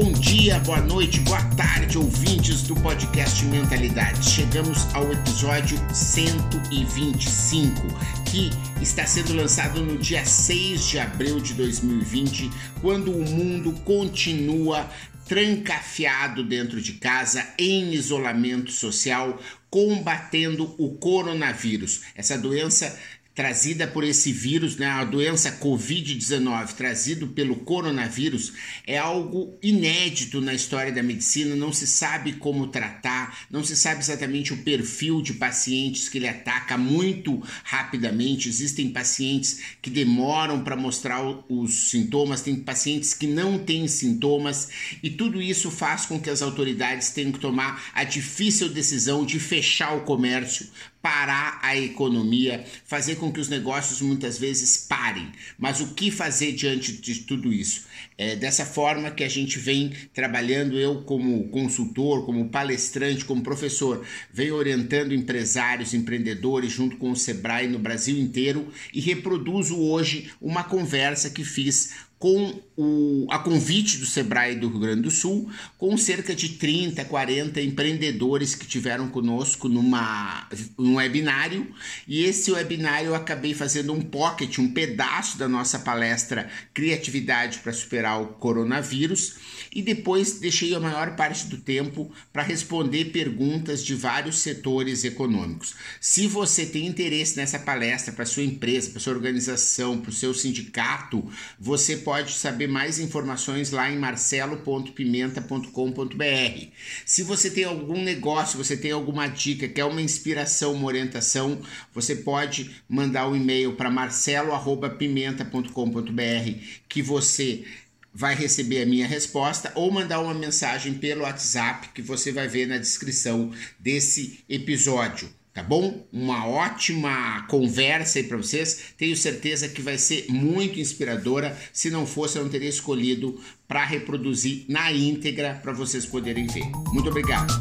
Bom dia, boa noite, boa tarde, ouvintes do podcast Mentalidade. Chegamos ao episódio 125, que está sendo lançado no dia 6 de abril de 2020, quando o mundo continua trancafiado dentro de casa, em isolamento social, combatendo o coronavírus, essa doença trazida por esse vírus, né, a doença Covid-19, trazido pelo coronavírus, é algo inédito na história da medicina. Não se sabe como tratar, não se sabe exatamente o perfil de pacientes que ele ataca muito rapidamente. Existem pacientes que demoram para mostrar os sintomas, tem pacientes que não têm sintomas, e tudo isso faz com que as autoridades tenham que tomar a difícil decisão de fechar o comércio parar a economia, fazer com que os negócios muitas vezes parem. Mas o que fazer diante de tudo isso? É dessa forma que a gente vem trabalhando, eu como consultor, como palestrante, como professor, venho orientando empresários, empreendedores junto com o Sebrae no Brasil inteiro e reproduzo hoje uma conversa que fiz com o, a convite do Sebrae do Rio Grande do Sul, com cerca de 30, 40 empreendedores que tiveram conosco numa, num webinário. E esse webinário eu acabei fazendo um pocket, um pedaço da nossa palestra Criatividade para Superar o Coronavírus. E depois deixei a maior parte do tempo para responder perguntas de vários setores econômicos. Se você tem interesse nessa palestra para sua empresa, para sua organização, para o seu sindicato, você pode saber mais informações lá em marcelo.pimenta.com.br. Se você tem algum negócio, você tem alguma dica, quer uma inspiração, uma orientação, você pode mandar um e-mail para marcelo@pimenta.com.br que você vai receber a minha resposta ou mandar uma mensagem pelo WhatsApp que você vai ver na descrição desse episódio tá bom? Uma ótima conversa aí para vocês. Tenho certeza que vai ser muito inspiradora. Se não fosse, eu não teria escolhido para reproduzir na íntegra para vocês poderem ver. Muito obrigado.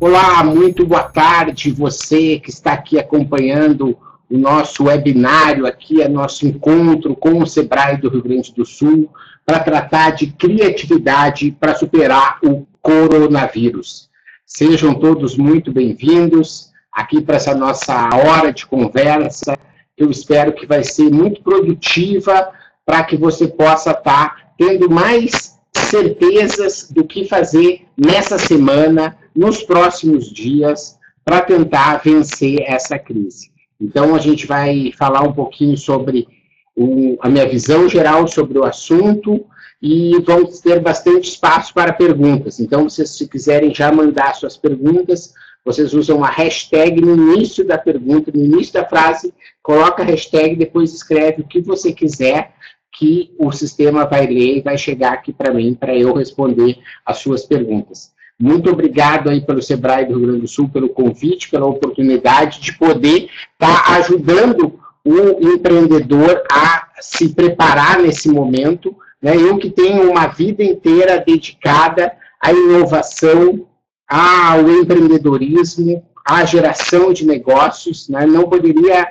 Olá, muito boa tarde, você que está aqui acompanhando o nosso webinário aqui, é nosso encontro com o Sebrae do Rio Grande do Sul, para tratar de criatividade para superar o coronavírus. Sejam todos muito bem-vindos aqui para essa nossa hora de conversa. Eu espero que vai ser muito produtiva para que você possa estar tá tendo mais certezas do que fazer nessa semana, nos próximos dias, para tentar vencer essa crise. Então, a gente vai falar um pouquinho sobre o, a minha visão geral sobre o assunto e vamos ter bastante espaço para perguntas. Então, vocês, se quiserem já mandar suas perguntas, vocês usam a hashtag no início da pergunta, no início da frase, coloca a hashtag, depois escreve o que você quiser, que o sistema vai ler e vai chegar aqui para mim, para eu responder as suas perguntas. Muito obrigado aí pelo Sebrae do Rio Grande do Sul, pelo convite, pela oportunidade de poder estar tá ajudando o empreendedor a se preparar nesse momento. Né? Eu que tenho uma vida inteira dedicada à inovação, ao empreendedorismo, à geração de negócios, né? não poderia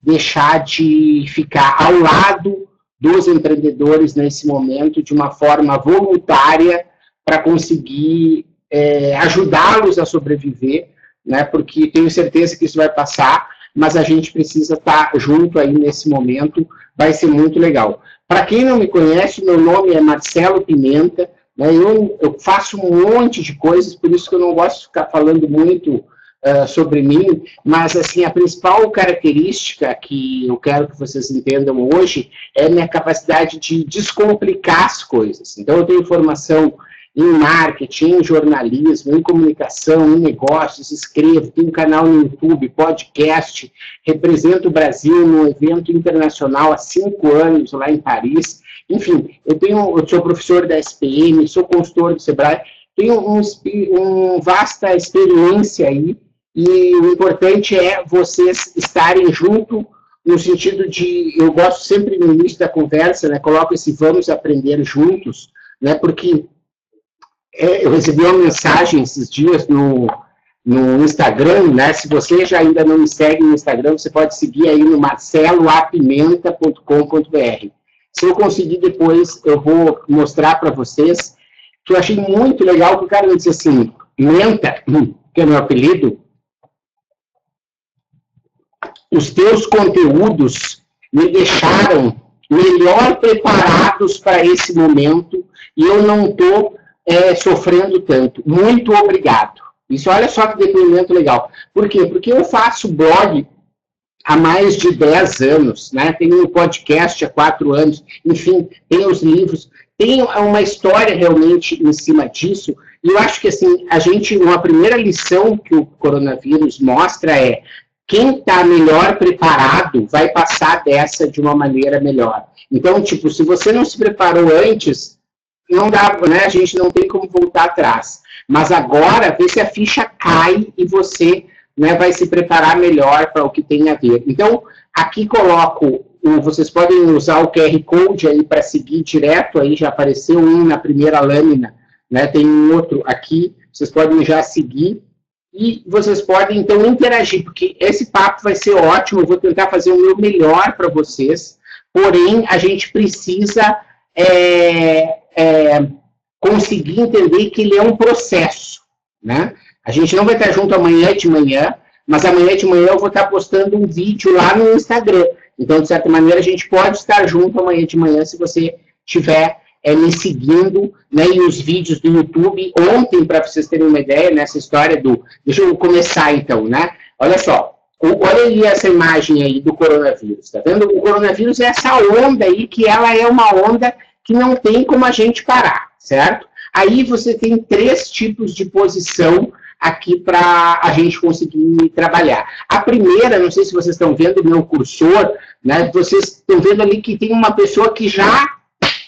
deixar de ficar ao lado dos empreendedores nesse momento de uma forma voluntária para conseguir é, ajudá-los a sobreviver, né, porque tenho certeza que isso vai passar, mas a gente precisa estar junto aí nesse momento, vai ser muito legal. Para quem não me conhece, meu nome é Marcelo Pimenta, né, eu, eu, faço um monte de coisas, por isso que eu não gosto de ficar falando muito uh, sobre mim, mas assim, a principal característica que eu quero que vocês entendam hoje é minha capacidade de descomplicar as coisas. Então, eu tenho formação em marketing, em jornalismo, em comunicação, em negócios, escrevo, tenho um canal no YouTube, podcast, represento o Brasil num evento internacional há cinco anos lá em Paris. Enfim, eu tenho, eu sou professor da SPM, sou consultor do Sebrae, tenho um, um vasta experiência aí e o importante é vocês estarem junto no sentido de, eu gosto sempre no início da conversa, né, coloco esse vamos aprender juntos, né, porque é, eu recebi uma mensagem esses dias no, no Instagram, né? Se você já ainda não me segue no Instagram, você pode seguir aí no marceloapimenta.com.br. Se eu conseguir depois, eu vou mostrar para vocês que eu achei muito legal que o cara me disse assim, Menta, que é meu apelido, os teus conteúdos me deixaram melhor preparados para esse momento e eu não estou é, sofrendo tanto. Muito obrigado. Isso, olha só que depoimento legal. Por quê? Porque eu faço blog há mais de 10 anos, né? Tenho um podcast há 4 anos, enfim, tenho os livros, tem uma história realmente em cima disso, e eu acho que, assim, a gente, uma primeira lição que o coronavírus mostra é quem está melhor preparado vai passar dessa de uma maneira melhor. Então, tipo, se você não se preparou antes, não dá, né? A gente não tem como voltar atrás. Mas agora, vê se a ficha cai e você né, vai se preparar melhor para o que tem a ver. Então, aqui coloco, vocês podem usar o QR Code aí para seguir direto, aí já apareceu um na primeira lâmina, né, tem um outro aqui, vocês podem já seguir, e vocês podem, então, interagir, porque esse papo vai ser ótimo, eu vou tentar fazer o meu melhor para vocês, porém, a gente precisa é, é, conseguir entender que ele é um processo, né? A gente não vai estar junto amanhã de manhã, mas amanhã de manhã eu vou estar postando um vídeo lá no Instagram. Então, de certa maneira, a gente pode estar junto amanhã de manhã se você tiver é, me seguindo, né, e os vídeos do YouTube. Ontem, para vocês terem uma ideia, nessa história do... Deixa eu começar, então, né? Olha só, olha aí essa imagem aí do coronavírus, tá vendo? O coronavírus é essa onda aí, que ela é uma onda que não tem como a gente parar, certo? Aí você tem três tipos de posição aqui para a gente conseguir trabalhar. A primeira, não sei se vocês estão vendo meu cursor, né? Vocês estão vendo ali que tem uma pessoa que já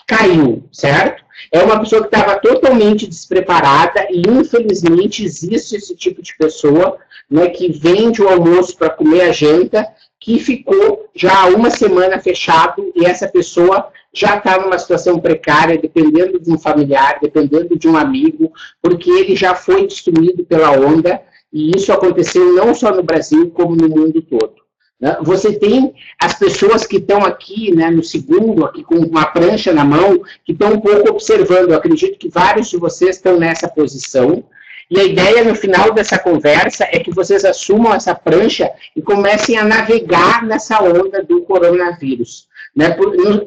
caiu, certo? É uma pessoa que estava totalmente despreparada e, infelizmente, existe esse tipo de pessoa né, que vende o almoço para comer a janta, que ficou já uma semana fechado e essa pessoa já está numa situação precária, dependendo de um familiar, dependendo de um amigo, porque ele já foi destruído pela onda, e isso aconteceu não só no Brasil, como no mundo todo. Né? Você tem as pessoas que estão aqui, né, no segundo, aqui com uma prancha na mão, que estão um pouco observando. Eu acredito que vários de vocês estão nessa posição. E a ideia no final dessa conversa é que vocês assumam essa prancha e comecem a navegar nessa onda do coronavírus. Né?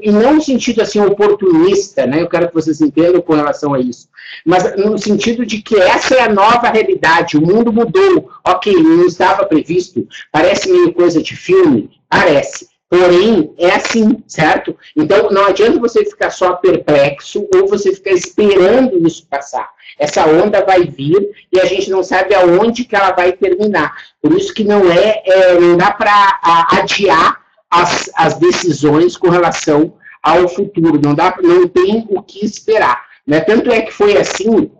E não no sentido assim oportunista, né? eu quero que vocês entendam com relação a isso, mas no sentido de que essa é a nova realidade, o mundo mudou, ok, não estava previsto, parece meio coisa de filme, parece, porém é assim, certo? Então não adianta você ficar só perplexo ou você ficar esperando isso passar. Essa onda vai vir e a gente não sabe aonde que ela vai terminar. Por isso que não é, é não dá para adiar as, as decisões com relação ao futuro. Não, dá, não tem o que esperar. Né? Tanto é que foi assim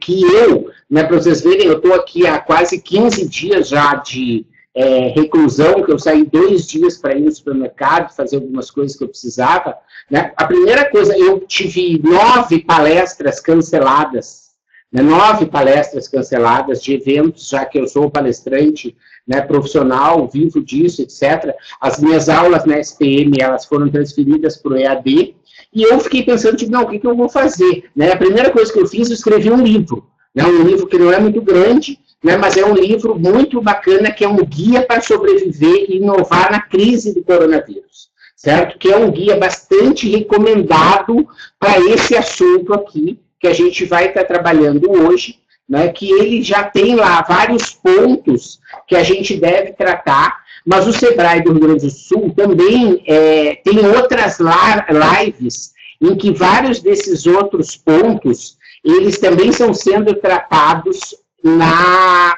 que eu, né, para vocês verem, eu estou aqui há quase 15 dias já de é, reclusão, que eu saí dois dias para ir no supermercado, fazer algumas coisas que eu precisava. Né? A primeira coisa, eu tive nove palestras canceladas, né, nove palestras canceladas de eventos, já que eu sou palestrante né, profissional, vivo disso, etc. As minhas aulas na SPM, elas foram transferidas para o EAD, e eu fiquei pensando, tipo, não, o que, que eu vou fazer? Né? A primeira coisa que eu fiz, eu escrevi um livro, né, um livro que não é muito grande, né, mas é um livro muito bacana, que é um guia para sobreviver e inovar na crise do coronavírus, certo? Que é um guia bastante recomendado para esse assunto aqui, que a gente vai estar tá trabalhando hoje, né, que ele já tem lá vários pontos que a gente deve tratar, mas o Sebrae do Rio Grande do Sul também é, tem outras lives em que vários desses outros pontos, eles também estão sendo tratados na,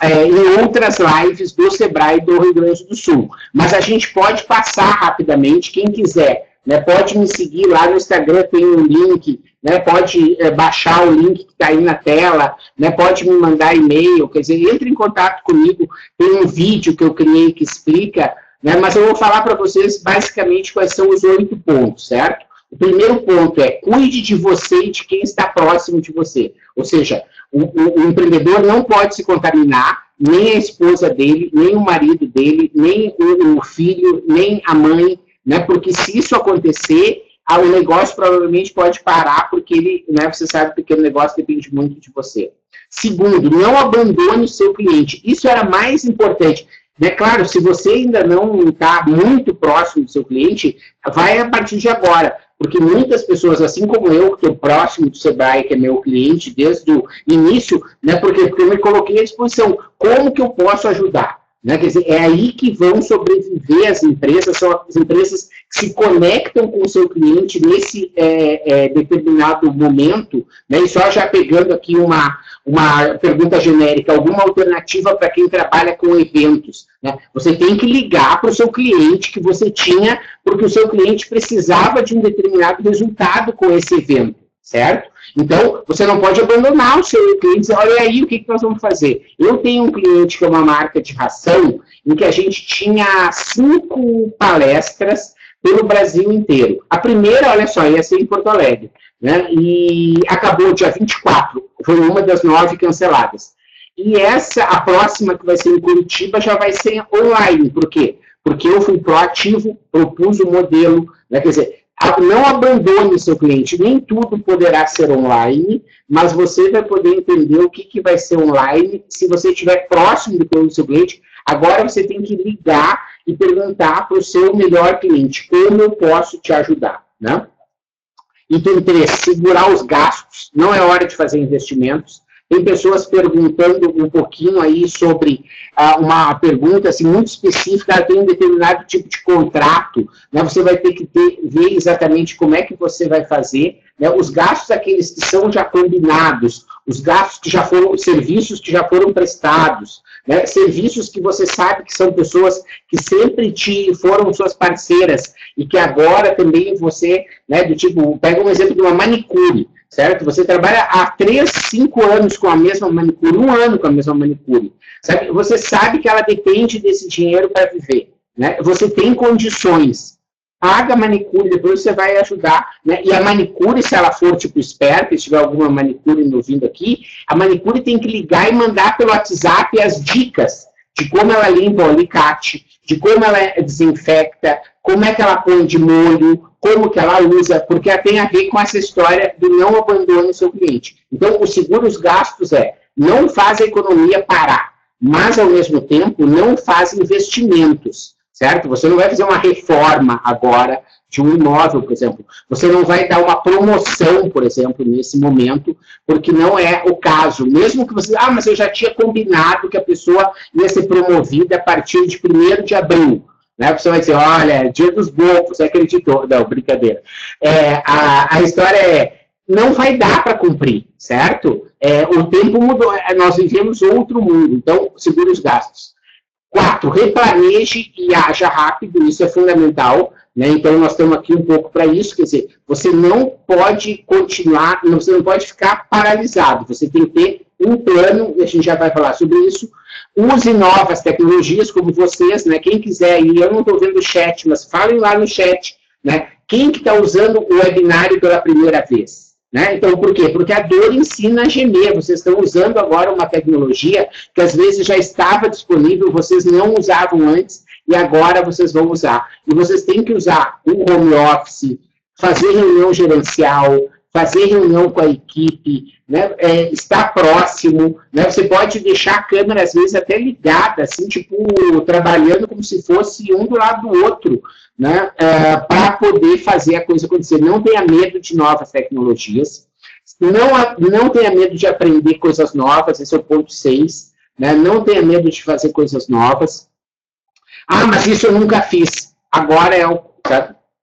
é, em outras lives do Sebrae do Rio Grande do Sul. Mas a gente pode passar rapidamente, quem quiser, né, pode me seguir lá no Instagram, tem um link né, pode é, baixar o link que está aí na tela, né, pode me mandar e-mail, quer dizer, entre em contato comigo, tem um vídeo que eu criei que explica, né, mas eu vou falar para vocês basicamente quais são os oito pontos, certo? O primeiro ponto é cuide de você e de quem está próximo de você. Ou seja, O, o, o, empreendedor não pode se contaminar, nem a esposa dele, nem o marido dele, nem o, o filho, nem a mãe, né? Porque se isso acontecer, o negócio provavelmente pode parar, porque ele, né, você sabe que o negócio depende muito de você. Segundo, não abandone o seu cliente. Isso era mais importante. É claro, se você ainda não está muito próximo do seu cliente, vai a partir de agora. Porque muitas pessoas, assim como eu, que estou próximo do Sebrae, que é meu cliente desde o início, né, porque, porque eu me coloquei à disposição. Como que eu posso ajudar? Né? Quer dizer, é aí que vão sobreviver as empresas, são as empresas que se conectam com o seu cliente nesse é, é, determinado momento, né? e só já pegando aqui uma, uma pergunta genérica, alguma alternativa para quem trabalha com eventos. Né? Você tem que ligar para o seu cliente que você tinha, porque o seu cliente precisava de um determinado resultado com esse evento, certo? Então, você não pode abandonar o seu cliente e dizer, olha aí, o que, nós vamos fazer? Eu tenho um cliente que é uma marca de ração, em que a gente tinha cinco palestras pelo Brasil inteiro. A primeira, olha só, ia ser em Porto Alegre, né? E acabou dia 24, foi uma das nove canceladas. E essa, a próxima que vai ser em Curitiba, já vai ser online. Por quê? Porque eu fui proativo, propus o modelo, né? quer dizer, não abandone seu cliente, nem tudo poderá ser online, mas você vai poder entender o que, que vai ser online se você estiver próximo do seu cliente. Agora você tem que ligar e perguntar para o seu melhor cliente, como eu posso te ajudar, né? Item 3, segurar os gastos. Não é hora de fazer investimentos. Tem pessoas perguntando um pouquinho aí sobre ah, uma pergunta assim, muito específica, tem um determinado tipo de contrato, né? você vai ter que ter, ver exatamente como é que você vai fazer, né? os gastos aqueles que são já combinados, os gastos que já foram, serviços que já foram prestados, né? serviços que você sabe que são pessoas que sempre te foram suas parceiras e que agora também você, né, do tipo, pega um exemplo de uma manicure, certo? Você trabalha há 3, 5 anos com a mesma manicure, um ano com a mesma manicure, sabe? Você sabe que ela depende desse dinheiro para viver, né? Você tem condições. Paga a manicure, depois você vai ajudar, né? E a manicure, se ela for tipo esperta, se tiver alguma manicure me ouvindo aqui, a manicure tem que ligar e mandar pelo WhatsApp as dicas de como ela limpa o alicate, de como ela desinfecta, como é que ela põe de molho, como que ela usa, porque tem a ver com essa história do não abandone seu cliente. Então, o seguro os gastos é, não faz a economia parar, mas, ao mesmo tempo, não faz investimentos, certo? Você não vai fazer uma reforma agora de um imóvel, por exemplo. Você não vai dar uma promoção, por exemplo, nesse momento, porque não é o caso. Mesmo que você, ah, mas eu já tinha combinado que a pessoa ia ser promovida a partir de 1 de abril. Né? Você vai dizer, olha, dia dos bofos, você acreditou. Não, brincadeira. É, a, a história é, não vai dar para cumprir, certo? É, o tempo mudou, é, nós vivemos outro mundo, então segure os gastos. Quatro, replaneje e haja rápido, isso é fundamental. Né? Então, nós estamos aqui um pouco para isso, quer dizer, você não pode continuar, você não pode ficar paralisado, você tem que ter um plano, e a gente já vai falar sobre isso, use novas tecnologias, como vocês, né? Quem quiser ir, eu não estou vendo o chat, mas falem lá no chat, né? Quem que está usando o webinário pela primeira vez? Né? Então, por quê? Porque a dor ensina a gemer. Vocês estão usando agora uma tecnologia que às vezes já estava disponível, vocês não usavam antes e agora vocês vão usar. E vocês têm que usar o home office, fazer reunião gerencial, fazer reunião com a equipe, né, é, estar próximo, né, você pode deixar a câmera às vezes até ligada, assim, tipo, trabalhando como se fosse um do lado do outro, né, é, para poder fazer a coisa acontecer. Não tenha medo de novas tecnologias, não, não tenha medo de aprender coisas novas, esse é o ponto 6, né, não tenha medo de fazer coisas novas. Ah, mas isso eu nunca fiz, agora é o...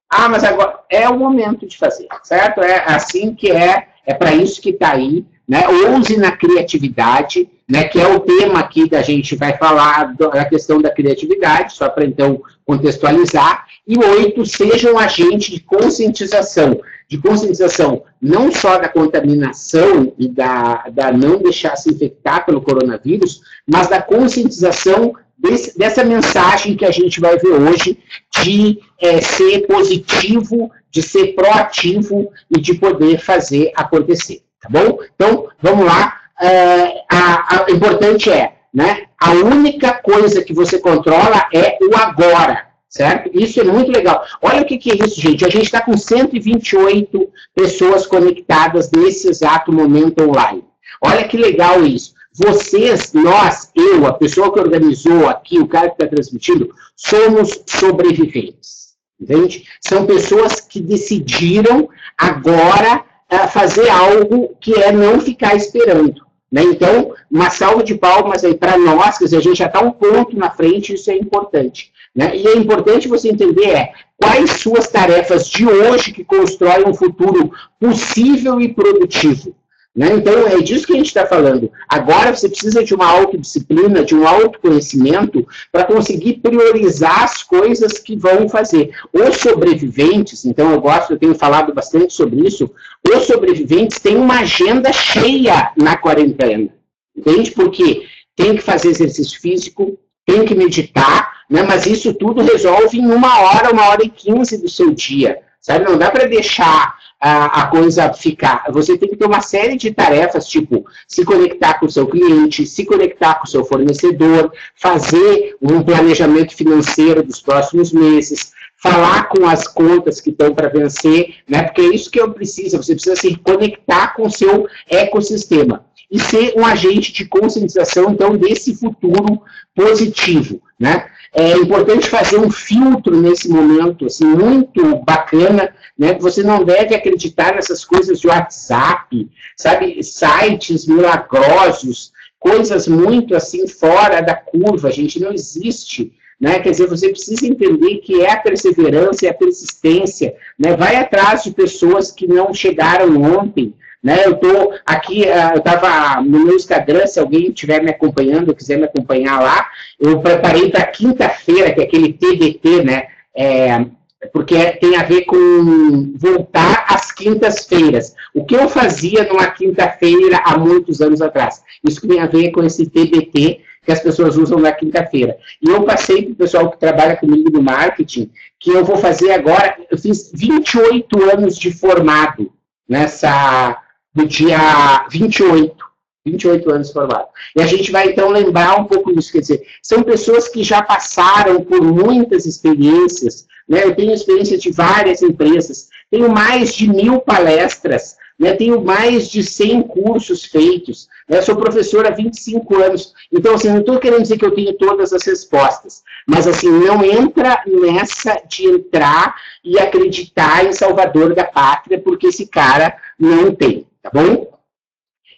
Ah, mas agora é o momento de fazer, certo? É assim que é, é para isso que está aí, né? Ouse na criatividade, né? Que é o tema aqui da gente vai falar da questão da criatividade, só para então contextualizar. E oito, seja um agente de conscientização, de conscientização não só da contaminação e da, da não deixar se infectar pelo coronavírus, mas da conscientização desse, dessa mensagem que a gente vai ver hoje de é, ser positivo, de ser proativo e de poder fazer acontecer, tá bom? Então, vamos lá. é, a, a, importante é, né? A única coisa que você controla é o agora, certo? Isso é muito legal. Olha o que, que é isso, gente. A gente está com 128 pessoas conectadas nesse exato momento online. Olha que legal isso. Vocês, nós, eu, a pessoa que organizou aqui, o cara que está transmitindo, somos sobreviventes. Entende? São pessoas que decidiram agora uh, fazer algo que é não ficar esperando. Né? Então, uma salva de palmas aí para nós, dizer, a gente já está um ponto na frente, isso é importante. Né? E é importante você entender é, quais suas tarefas de hoje que constroem um futuro possível e produtivo. Né? Então, é disso que a gente está falando. Agora você precisa de uma autodisciplina, de um autoconhecimento, para conseguir priorizar as coisas que vão fazer. Os sobreviventes, então eu gosto, eu tenho falado bastante sobre isso, os sobreviventes têm uma agenda cheia na quarentena. Entende? Porque tem que fazer exercício físico, tem que meditar, né? mas isso tudo resolve em uma hora, uma hora e quinze do seu dia. Sabe? Não dá para deixar a, a, coisa ficar. Você tem que ter uma série de tarefas, tipo se conectar com o seu cliente, se conectar com o seu fornecedor, fazer um planejamento financeiro dos próximos meses, falar com as contas que estão para vencer, né? Porque é isso que eu preciso. Você precisa se conectar com o seu ecossistema e ser um agente de conscientização, então, desse futuro positivo, né? É importante fazer um filtro nesse momento, assim, muito bacana, né? Você não deve acreditar nessas coisas de WhatsApp, sabe? Sites milagrosos, coisas muito, assim, fora da curva, gente, não existe. Né? Quer dizer, você precisa entender que é a perseverança e a persistência. Né? Vai atrás de pessoas que não chegaram ontem, né? Eu estou aqui, ah, eu estava no meu Instagram, se alguém estiver me acompanhando, quiser me acompanhar lá, eu preparei para quinta-feira, que é aquele TBT, né? É, porque tem a ver com voltar às quintas-feiras. O que eu fazia numa quinta-feira há muitos anos atrás? Isso tem a ver com esse TBT que as pessoas usam na quinta-feira. E eu passei para o pessoal que trabalha comigo no marketing, que eu vou fazer agora, eu fiz 28 anos de formado nessa no dia 28. 28 anos formado. E a gente vai, então, lembrar um pouco disso. Quer dizer, são pessoas que já passaram por muitas experiências. Né? Eu tenho experiência de várias empresas. Tenho mais de mil palestras. Né? Tenho mais de 100 cursos feitos. Né? Sou professor há 25 anos. Então, assim, não estou querendo dizer que eu tenho todas as respostas. Mas, assim, não entra nessa de entrar e acreditar em Salvador da Pátria, porque esse cara não tem tá bom?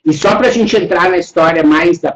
E só para a gente entrar na história mais da,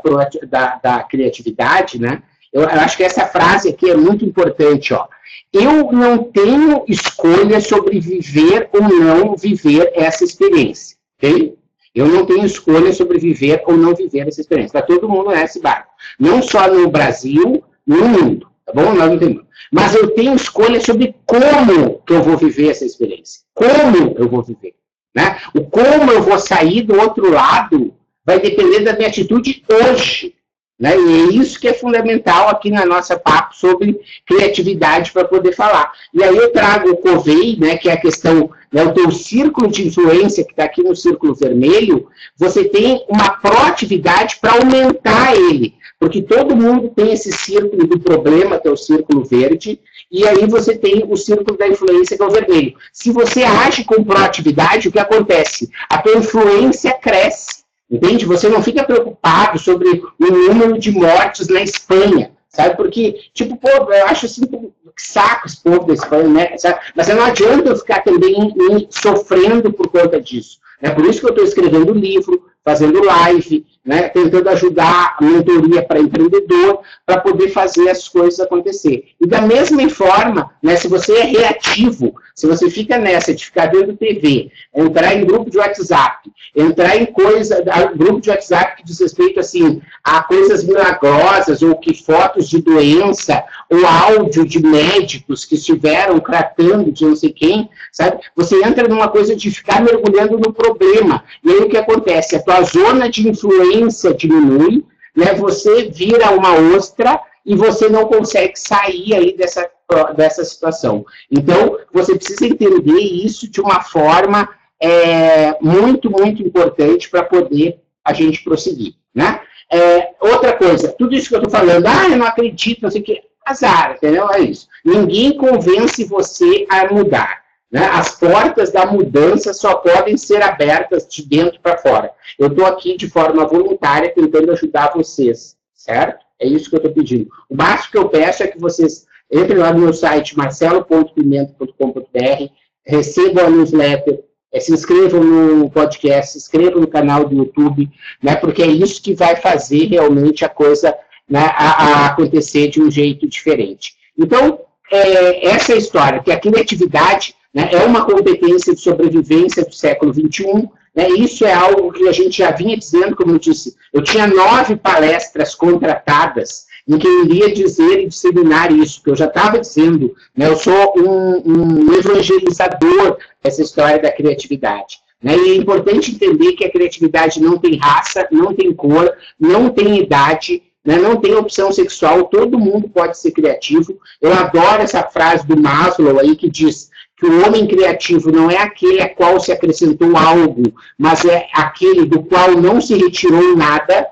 da, da criatividade, né? Eu, eu, acho que essa frase aqui é muito importante, ó. Eu não tenho escolha sobre viver ou não viver essa experiência, ok? Eu não tenho escolha sobre viver ou não viver essa experiência. Está todo mundo nesse barco. Não só no Brasil, no mundo, tá bom? Nós não temos. Mas eu tenho escolha sobre como que eu vou viver essa experiência. Como eu vou viver. Né? O como eu vou sair do outro lado vai depender da minha atitude hoje. Né? E é isso que é fundamental aqui na nossa papo sobre criatividade para poder falar. E aí eu trago o COVEI, né, que é a questão, né, o teu círculo de influência que está aqui no círculo vermelho, você tem uma proatividade para aumentar ele. Porque todo mundo tem esse círculo do problema, que é o círculo verde, e aí você tem o círculo da influência, que é o vermelho. Se você age com proatividade, o que acontece? A tua influência cresce, entende? Você não fica preocupado sobre o número de mortes na Espanha, sabe? Porque, tipo, pô, eu acho assim, que saco esse povo da Espanha, né? Sabe? Mas não adianta eu ficar também sofrendo por conta disso. É por isso que eu estou escrevendo livro, fazendo live, né, tentando ajudar a mentoria para empreendedor, para poder fazer as coisas acontecer. E da mesma forma, né, se você é reativo, se você fica nessa de ficar vendo TV, entrar em grupo de WhatsApp, entrar em coisa, grupo de WhatsApp que diz respeito assim, a coisas milagrosas, ou que fotos de doença, ou áudio de médicos que estiveram tratando de não sei quem, sabe? Você entra numa coisa de ficar mergulhando no problema. E aí o que acontece? A tua zona de influência diminui, né? Você vira uma ostra e você não consegue sair aí dessa, dessa situação. Então, você precisa entender isso de uma forma é, muito, muito importante para poder a gente prosseguir, né? É, outra coisa, tudo isso que eu estou falando, ah, eu não acredito, não sei o que, azar, entendeu? É isso. Ninguém convence você a mudar. Né? As portas da mudança só podem ser abertas de dentro para fora. Eu estou aqui de forma voluntária tentando ajudar vocês, certo? É isso que eu estou pedindo. O máximo que eu peço é que vocês entrem lá no meu site marcelo.pimenta.com.br, recebam a newsletter, é, se inscrevam no podcast, se inscrevam no canal do YouTube, né, porque é isso que vai fazer realmente a coisa né, a, a acontecer de um jeito diferente. Então, é, essa é a história, que a criatividade né, é uma competência de sobrevivência do século XXI, né, isso é algo que a gente já vinha dizendo, como eu disse, eu tinha nove palestras contratadas em que eu iria dizer e disseminar isso, que eu já estava dizendo, né, eu sou um, um evangelizador dessa história da criatividade. Né, e é importante entender que a criatividade não tem raça, não tem cor, não tem idade, né, não tem opção sexual, todo mundo pode ser criativo. Eu adoro essa frase do Maslow aí que diz que o homem criativo não é aquele a qual se acrescentou algo, mas é aquele do qual não se retirou nada.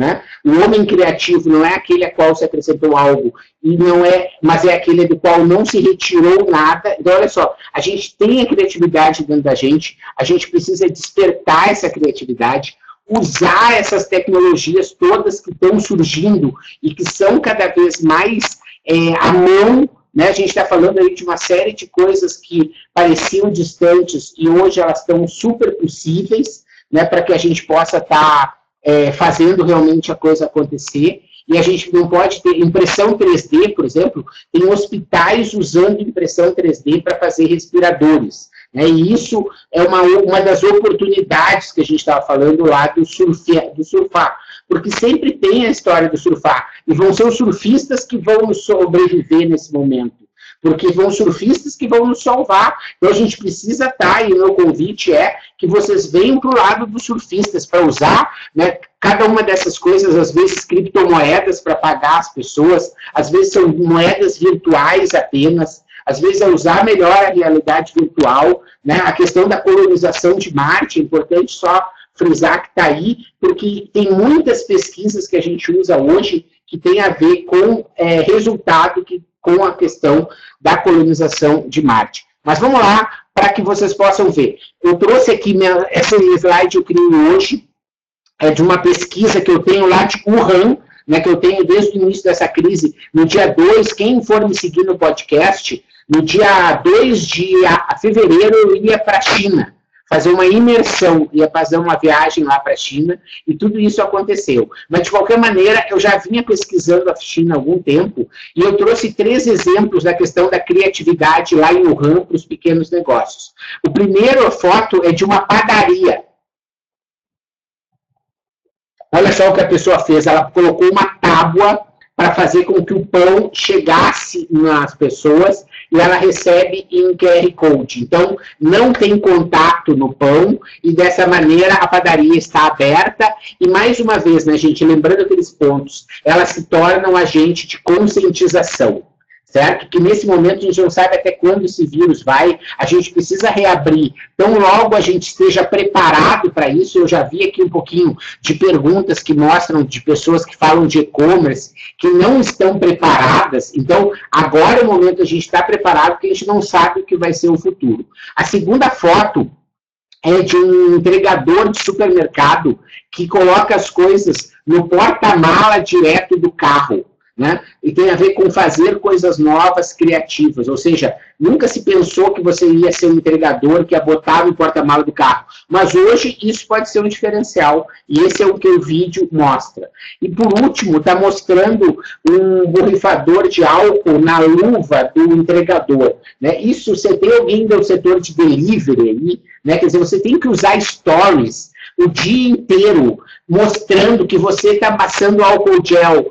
Né? O homem criativo não é aquele a qual se acrescentou algo, e não é, mas é aquele do qual não se retirou nada. Então, olha só, a gente tem a criatividade dentro da gente, a gente precisa despertar essa criatividade, usar essas tecnologias todas que estão surgindo e que são cada vez mais é, à mão né? A gente está falando aí de uma série de coisas que pareciam distantes e hoje elas estão super possíveis né, para que a gente possa estar tá, é, fazendo realmente a coisa acontecer. E a gente não pode ter impressão 3D, por exemplo, tem hospitais usando impressão 3D para fazer respiradores. Né? E isso é uma, uma das oportunidades que a gente estava falando lá do, surf, do surfar porque sempre tem a história do surfar, e vão ser os surfistas que vão sobreviver nesse momento, porque vão surfistas que vão nos salvar, então a gente precisa estar, tá, e o meu convite é que vocês venham para o lado dos surfistas, para usar né, cada uma dessas coisas, às vezes criptomoedas para pagar as pessoas, às vezes são moedas virtuais apenas, às vezes é usar melhor a realidade virtual, né, a questão da colonização de Marte, é importante só frisar que está aí, porque tem muitas pesquisas que a gente usa hoje que tem a ver com é, resultado que, com a questão da colonização de Marte. Mas vamos lá, para que vocês possam ver. Eu trouxe aqui, minha, essa slide eu criei hoje, é de uma pesquisa que eu tenho lá de Wuhan, né, que eu tenho desde o início dessa crise, no dia 2, quem for me seguir no podcast, no dia 2 de fevereiro eu ia para a China fazer uma imersão, ia fazer uma viagem lá para a China, e tudo isso aconteceu. Mas, de qualquer maneira, eu já vinha pesquisando a China há algum tempo, e eu trouxe três exemplos da questão da criatividade lá em Wuhan para os pequenos negócios. O primeiro foto é de uma padaria. Olha só o que a pessoa fez, ela colocou uma tábua para fazer com que o pão chegasse nas pessoas e ela recebe em QR Code. Então, não tem contato no pão e dessa maneira a padaria está aberta e mais uma vez, né, gente, lembrando aqueles pontos, ela se torna um agente de conscientização certo? Que nesse momento a gente não sabe até quando esse vírus vai, a gente precisa reabrir. Então, logo a gente esteja preparado para isso, eu já vi aqui um pouquinho de perguntas que mostram de pessoas que falam de e-commerce, que não estão preparadas. Então, agora é o momento a gente está preparado, porque a gente não sabe o que vai ser o futuro. A segunda foto é de um entregador de supermercado que coloca as coisas no porta-mala direto do carro né? E tem a ver com fazer coisas novas, criativas. Ou seja, nunca se pensou que você ia ser um entregador que ia botar no porta-malas do carro. Mas hoje isso pode ser um diferencial. E esse é o que o vídeo mostra. E por último, está mostrando um borrifador de álcool na luva do entregador. Né? Isso, você tem alguém do setor de delivery aí, né? quer dizer, você tem que usar stories o dia inteiro mostrando que você está passando álcool gel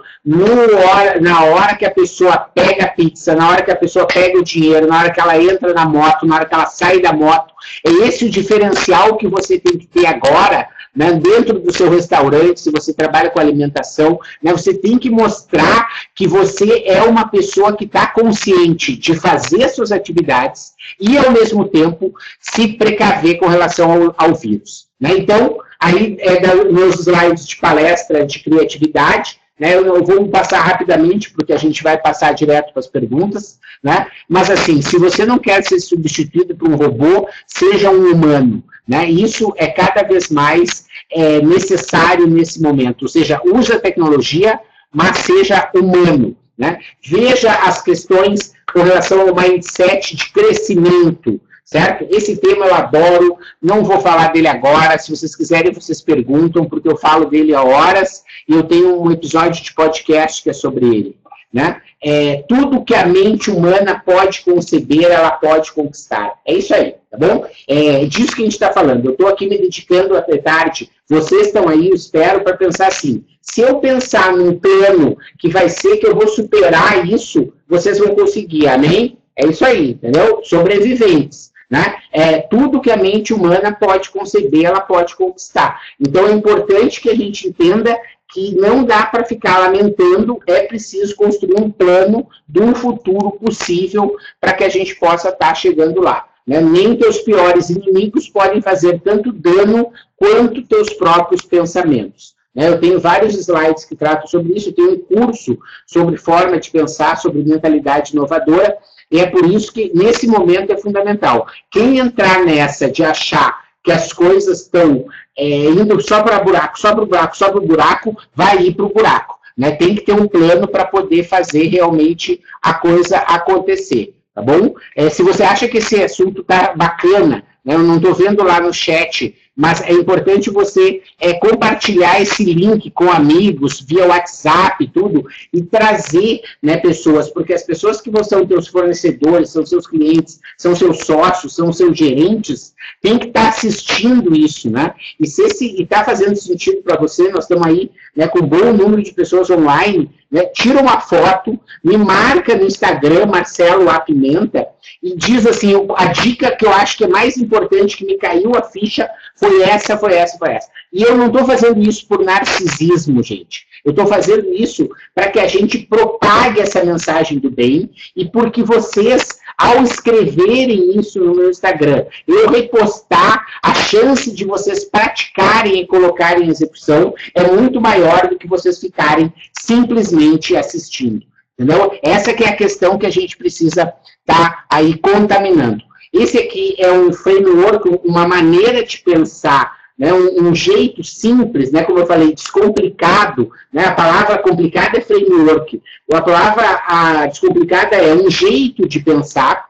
hora, na hora que a pessoa pega a pizza, na hora que a pessoa pega o dinheiro, na hora que ela entra na moto, na hora que ela sai da moto. É esse o diferencial que você tem que ter agora né, dentro do seu restaurante, se você trabalha com alimentação, né, você tem que mostrar que você é uma pessoa que está consciente de fazer suas atividades e, ao mesmo tempo, se precaver com relação ao, ao vírus. Né? Então, aí é da, meus slides de palestra de criatividade, né? Eu vou passar rapidamente, porque a gente vai passar direto para as perguntas, né? Mas assim, se você não quer ser substituído por um robô, seja um humano, né? Isso é cada vez mais é, necessário nesse momento, ou seja, use a tecnologia, mas seja humano, né? Veja as questões com relação ao mindset de crescimento, certo? Esse tema eu adoro, não vou falar dele agora, se vocês quiserem vocês perguntam, porque eu falo dele há horas, e eu tenho um episódio de podcast que é sobre ele, né? É, tudo que a mente humana pode conceber, ela pode conquistar. É isso aí, tá bom? É disso que a gente está falando. Eu estou aqui me dedicando a tarde, vocês estão aí, eu espero, para pensar assim. Se eu pensar num plano que vai ser que eu vou superar isso, vocês vão conseguir, amém? É isso aí, entendeu? Sobreviventes. Né? É, tudo que a mente humana pode conceber, ela pode conquistar. Então é importante que a gente entenda que não dá para ficar lamentando, é preciso construir um plano um futuro possível para que a gente possa estar tá chegando lá. Né? Nem teus piores inimigos podem fazer tanto dano quanto teus próprios pensamentos. Né? Eu tenho vários slides que tratam sobre isso, eu tenho um curso sobre forma de pensar, sobre mentalidade inovadora, e é por isso que, nesse momento, é fundamental. Quem entrar nessa de achar que as coisas estão é, indo só para buraco, só para o buraco, só para o buraco, vai ir para o buraco. Né? Tem que ter um plano para poder fazer realmente a coisa acontecer. Tá bom? É, se você acha que esse assunto tá bacana, né, eu não estou vendo lá no chat mas é importante você é, compartilhar esse link com amigos, via WhatsApp, tudo, e trazer né, pessoas, porque as pessoas que são teus fornecedores, são seus clientes, são seus sócios, são seus gerentes, tem que estar tá assistindo isso, né? E se está fazendo sentido para você, nós estamos aí né, com um bom número de pessoas online, né, tira uma foto, me marca no Instagram, Marcelo A. Pimenta, e diz assim, a dica que eu acho que é mais importante, que me caiu a ficha, foi essa, foi essa, foi essa. E eu não estou fazendo isso por narcisismo, gente. Eu estou fazendo isso para que a gente propague essa mensagem do bem e porque vocês, ao escreverem isso no meu Instagram, eu repostar, a chance de vocês praticarem e colocarem em execução é muito maior do que vocês ficarem simplesmente assistindo. Entendeu? Essa que é a questão que a gente precisa estar tá aí contaminando. Esse aqui é um framework, uma maneira de pensar, né, um, um, jeito simples, né, como eu falei, descomplicado. Né, a palavra complicada é framework. A palavra a, descomplicada é um jeito de pensar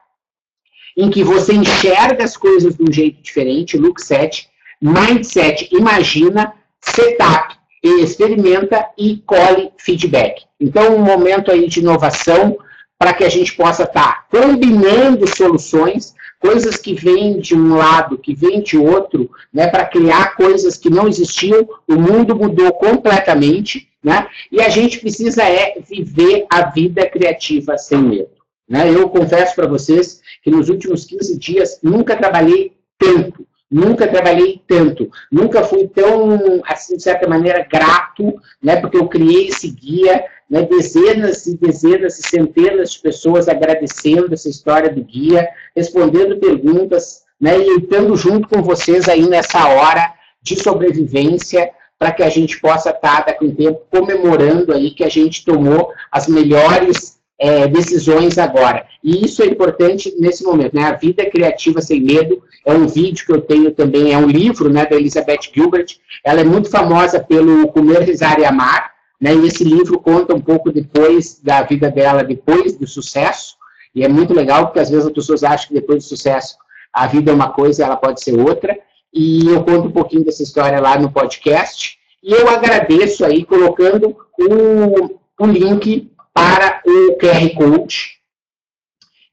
em que você enxerga as coisas de um jeito diferente, look set, mindset, imagina, setup, experimenta e colhe feedback. Então, um momento aí de inovação para que a gente possa estar tá combinando soluções, coisas que vêm de um lado, que vêm de outro, né, para criar coisas que não existiam. O mundo mudou completamente, né? E a gente precisa é viver a vida criativa sem medo. Né? Eu confesso para vocês que nos últimos 15 dias nunca trabalhei tanto Nunca trabalhei tanto, nunca fui tão, assim, de certa maneira, grato, né, porque eu criei esse guia, né, dezenas e dezenas e centenas de pessoas agradecendo essa história do guia, respondendo perguntas, né, e estando junto com vocês aí nessa hora de sobrevivência, para que a gente possa estar, daqui a um tempo, comemorando aí que a gente tomou as melhores é, decisões agora. E isso é importante nesse momento, né? A Vida Criativa Sem Medo é um vídeo que eu tenho também, é um livro, né, da Elizabeth Gilbert. Ela é muito famosa pelo Comer, Rezar e Amar, né? E esse livro conta um pouco depois da vida dela, depois do sucesso. E é muito legal, porque às vezes as pessoas acham que depois do sucesso a vida é uma coisa, ela pode ser outra. E eu conto um pouquinho dessa história lá no podcast. E eu agradeço aí, colocando o, o link para o QR Code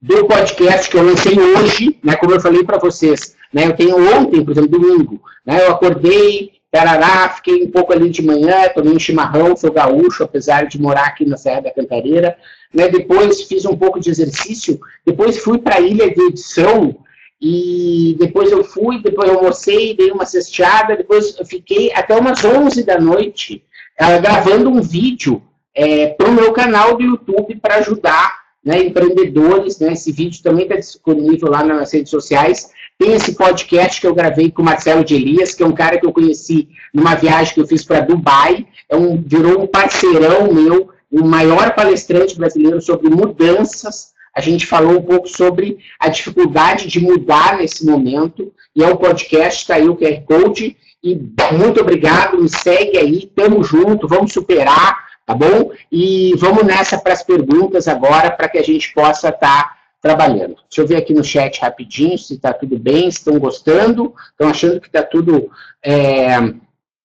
do podcast que eu lancei hoje, né, como eu falei para vocês. Né, eu tenho ontem, por exemplo, domingo, né, eu acordei, tarará, fiquei um pouco ali de manhã, tomei um chimarrão, sou gaúcho, apesar de morar aqui na Serra da Cantareira. Né, depois fiz um pouco de exercício, depois fui para a ilha de edição, e depois eu fui, depois eu almocei, dei uma cesteada, depois fiquei até umas 11 da noite uh, gravando um vídeo é, para o meu canal do YouTube para ajudar né, empreendedores, né, esse vídeo também está disponível lá nas redes sociais, tem esse podcast que eu gravei com o Marcelo de Elias, que é um cara que eu conheci numa viagem que eu fiz para Dubai, é um, virou um parceirão meu, o maior palestrante brasileiro sobre mudanças, a gente falou um pouco sobre a dificuldade de mudar nesse momento, e é um podcast, está aí o QR Code, e muito obrigado, me segue aí, tamo junto, vamos superar, tá bom? E vamos nessa para as perguntas agora, para que a gente possa estar tá trabalhando. Deixa eu ver aqui no chat rapidinho se está tudo bem, se estão gostando, estão achando que está tudo é,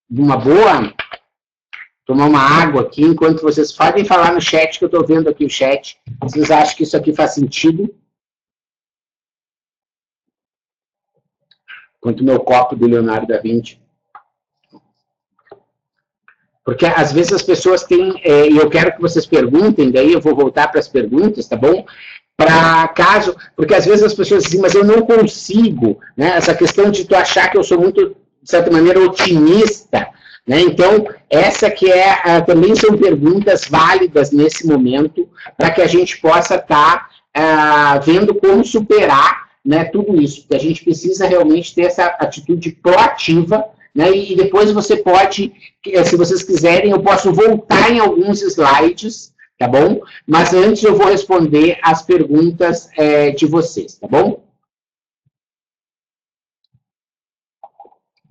de uma boa. Tomar uma água aqui, enquanto vocês podem falar no chat, que eu estou vendo aqui o chat. Vocês acham que isso aqui faz sentido? Quanto meu copo do Leonardo da Vinci. Porque às vezes as pessoas têm, é, e eu quero que vocês perguntem, daí eu vou voltar para as perguntas, tá bom? Para caso, porque às vezes as pessoas dizem, mas eu não consigo, né? Essa questão de tu achar que eu sou muito, de certa maneira, otimista, né? Então, essa que é, também são perguntas válidas nesse momento, para que a gente possa estar tá, uh, vendo como superar né, tudo isso. Porque a gente precisa realmente ter essa atitude proativa né? E depois você pode, eh, se vocês quiserem, eu posso voltar em alguns slides, tá bom? Mas antes eu vou responder as perguntas é, de vocês, tá bom?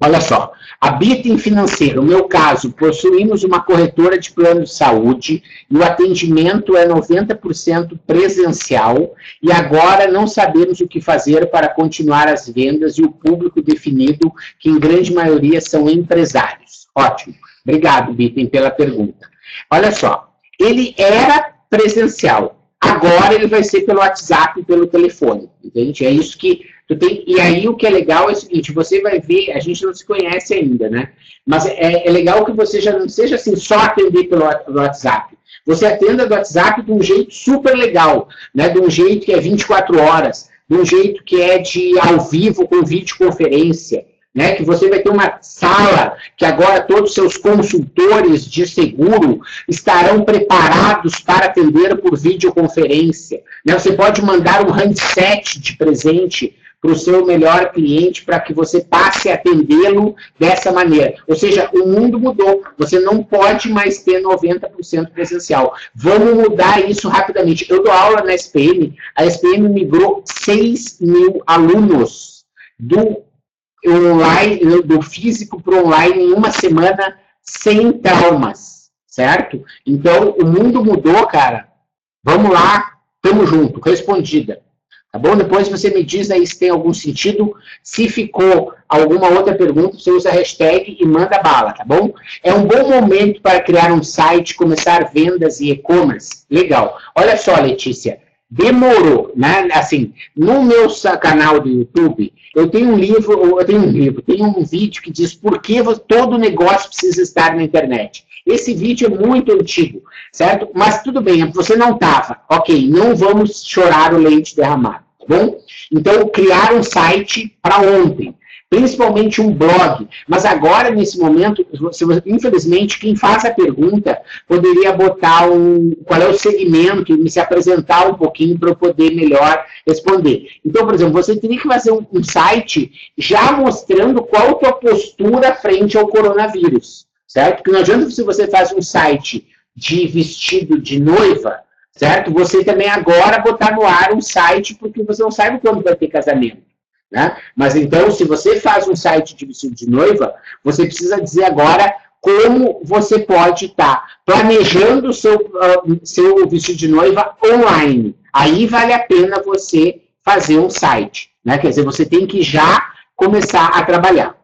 Olha só, a Bitem Financeiro, no meu caso, possuímos uma corretora de plano de saúde e o atendimento é 90% presencial e agora não sabemos o que fazer para continuar as vendas e o público definido, que em grande maioria são empresários. Ótimo. Obrigado, Bitem, pela pergunta. Olha só, ele era presencial, agora ele vai ser pelo WhatsApp e pelo telefone, entende? É isso que Tu tem, e aí o que é legal é o seguinte, você vai ver, a gente não se conhece ainda, né? Mas é, é legal que você já não seja assim, só atender pelo WhatsApp. Você atenda do WhatsApp de um jeito super legal, né? De um jeito que é 24 horas, de um jeito que é de ao vivo com videoconferência, né, que você vai ter uma sala que agora todos os seus consultores de seguro estarão preparados para atender por videoconferência. Né, você pode mandar um handset de presente para o seu melhor cliente para que você passe a atendê-lo dessa maneira. Ou seja, o mundo mudou. Você não pode mais ter 90% presencial. Vamos mudar isso rapidamente. Eu dou aula na SPM. A SPM migrou 6 mil alunos do online, do físico para online em uma semana sem traumas, certo? Então, o mundo mudou, cara. Vamos lá, tamo junto, respondida. Tá bom? Depois você me diz aí se tem algum sentido. Se ficou alguma outra pergunta, você usa a hashtag e manda bala, tá bom? É um bom momento para criar um site, começar vendas e e-commerce. Legal. Olha só, Letícia. Demorou, né? Assim, no meu canal do YouTube, eu tenho um livro, eu tenho um livro, tenho um vídeo que diz por que todo negócio precisa estar na internet. Esse vídeo é muito antigo, certo? Mas tudo bem, você não estava. Ok, não vamos chorar o leite derramado, tá bom? Então, criar um site para ontem principalmente um blog. Mas agora, nesse momento, infelizmente, quem faz a pergunta poderia botar um, qual é o segmento e se apresentar um pouquinho para eu poder melhor responder. Então, por exemplo, você teria que fazer um, um site já mostrando qual a tua postura frente ao coronavírus, certo? Porque não adianta se você faz um site de vestido de noiva, certo? Você também agora botar no ar um site porque você não sabe quando vai ter casamento. Né? Mas então, se você faz um site de vestido de noiva, você precisa dizer agora como você pode estar tá planejando o seu, uh, seu vestido de noiva online. Aí vale a pena você fazer um site. Né? Quer dizer, você tem que já começar a trabalhar.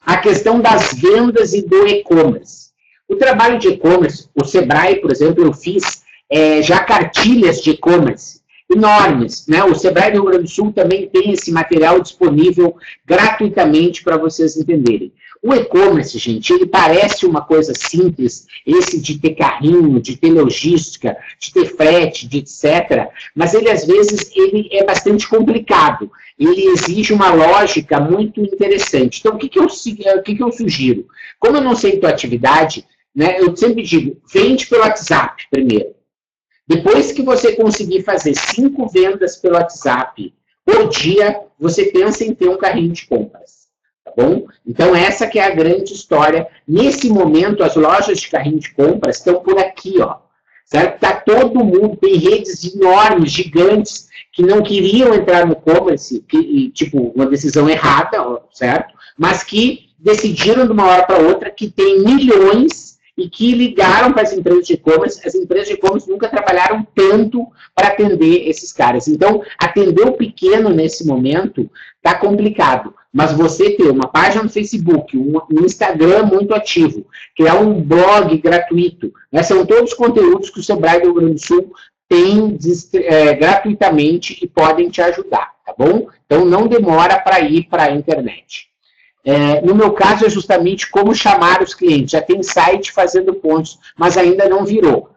A questão das vendas e do e-commerce. O trabalho de e-commerce, o Sebrae, por exemplo, eu fiz é, já cartilhas de e-commerce enormes. Né? O Sebrae do Rio Grande do Sul também tem esse material disponível gratuitamente para vocês entenderem. O e-commerce, gente, ele parece uma coisa simples, esse de ter carrinho, de ter logística, de ter frete, de etc. Mas ele, às vezes, ele é bastante complicado. Ele exige uma lógica muito interessante. Então, o que, que, eu, o que, que eu sugiro? Como eu não sei tua atividade, né, eu sempre digo, vende pelo WhatsApp primeiro. Depois que você conseguir fazer cinco vendas pelo WhatsApp por dia, você pensa em ter um carrinho de compras. Tá bom? Então, essa que é a grande história. Nesse momento, as lojas de carrinho de compras estão por aqui, ó. Certo? Tá todo mundo, tem redes enormes, gigantes, que não queriam entrar no e-commerce, tipo, uma decisão errada, certo? Mas que decidiram de uma hora para outra que tem milhões e que ligaram para as empresas de e-commerce. As empresas de e-commerce nunca trabalharam tanto para atender esses caras. Então, atender o pequeno nesse momento está complicado. Mas você ter uma página no Facebook, um, Instagram muito ativo, criar um blog gratuito, né, são todos conteúdos que o Sebrae do Rio Grande do Sul tem é, gratuitamente e podem te ajudar, tá bom? Então, não demora para ir para a internet. É, no meu caso, é justamente como chamar os clientes. Já tem site fazendo pontos, mas ainda não virou.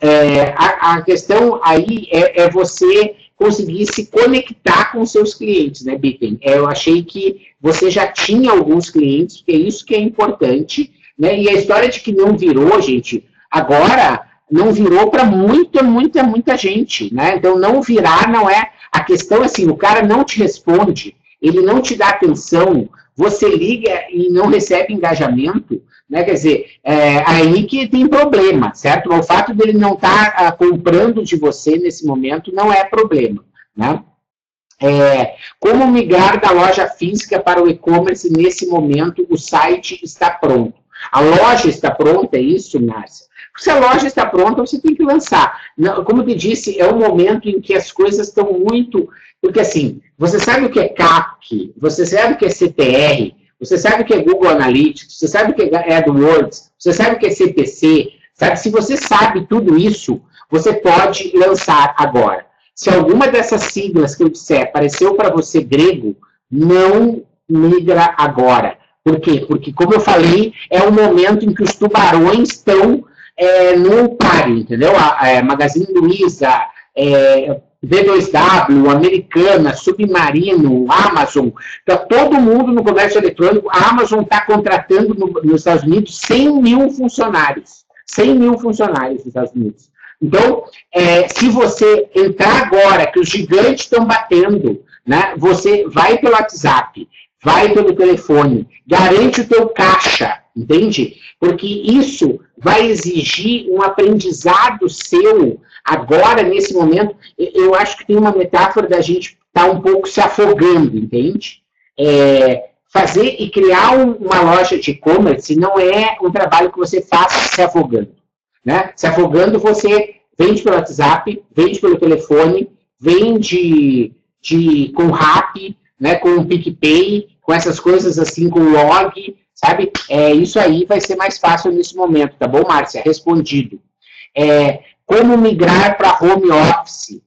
É, a, a, questão aí é, é, você conseguir se conectar com seus clientes, né, Bitten? É, eu achei que você já tinha alguns clientes, que é isso que é importante, né? E a história de que não virou, gente, agora não virou para muita, muita, muita gente, né? Então, não virar não é... A questão, assim, o cara não te responde, ele não te dá atenção, você liga e não recebe engajamento, né? Quer dizer, é aí que tem problema, certo? O fato dele não estar tá, ah, comprando de você nesse momento não é problema, né? É, como migrar da loja física para o e-commerce nesse momento? O site está pronto. A loja está pronta, é isso, Márcia? Se a loja está pronta, você tem que lançar. Como te disse, é um momento em que as coisas estão muito porque assim, você sabe o que é CAC, você sabe o que é CTR, você sabe o que é Google Analytics, você sabe o que é AdWords, você sabe o que é CPC, sabe? Se você sabe tudo isso, você pode lançar agora. Se alguma dessas siglas que eu disser apareceu para você grego, não migra agora. Por quê? Porque, como eu falei, é o momento em que os tubarões estão é, no páreo, entendeu? A, a Magazine Luiza, é, B2W, Americana, Submarino, Amazon, está todo mundo no comércio eletrônico. A Amazon está contratando no, nos Estados Unidos 100 mil funcionários. 100 mil funcionários nos Estados Unidos. Então, é, se você entrar agora, que os gigantes estão batendo, né, você vai pelo WhatsApp, vai pelo telefone, garante o teu caixa, entende? Porque isso vai exigir um aprendizado seu Agora, nesse momento, eu acho que tem uma metáfora da gente estar tá um pouco se afogando, entende? É, fazer e criar um, uma loja de e-commerce não é um trabalho que você faça se afogando. Né? Se afogando, você vende pelo WhatsApp, vende pelo telefone, vende de, com RAP, né, com PicPay, com essas coisas assim, com log, sabe? É, isso aí vai ser mais fácil nesse momento, tá bom, Márcia? Respondido. É, como migrar para home office.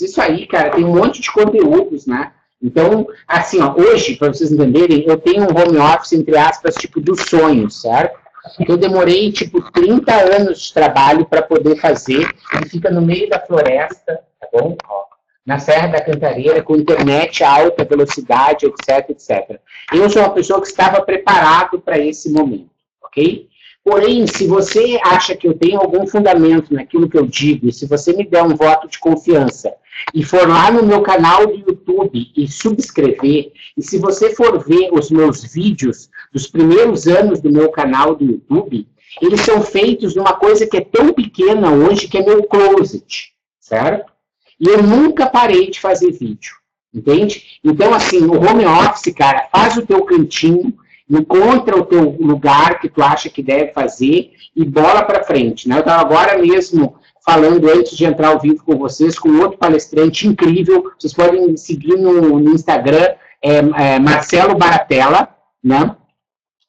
Isso aí, cara, tem um monte de conteúdos, né? Então, assim, ó, hoje, para vocês entenderem, eu tenho um home office, entre aspas, tipo, dos sonhos, certo? Eu demorei, tipo, 30 anos de trabalho para poder fazer, e fica no meio da floresta, tá bom? Ó, na Serra da Cantareira, com internet alta velocidade, etc, etc. Eu sou uma pessoa que estava preparado para esse momento, ok? Porém, se você acha que eu tenho algum fundamento naquilo que eu digo, e se você me der um voto de confiança, e for lá no meu canal do YouTube e subscrever, e se você for ver os meus vídeos dos primeiros anos do meu canal do YouTube, eles são feitos numa coisa que é tão pequena hoje, que é meu closet, certo? E eu nunca parei de fazer vídeo, entende? Então, assim, o home office, cara, faz o teu cantinho, encontra o teu lugar que tu acha que deve fazer e bola para frente. Né? Eu estava agora mesmo falando, antes de entrar ao vivo com vocês, com outro palestrante incrível, vocês podem seguir no, no Instagram, é, é, Marcelo Baratella, né?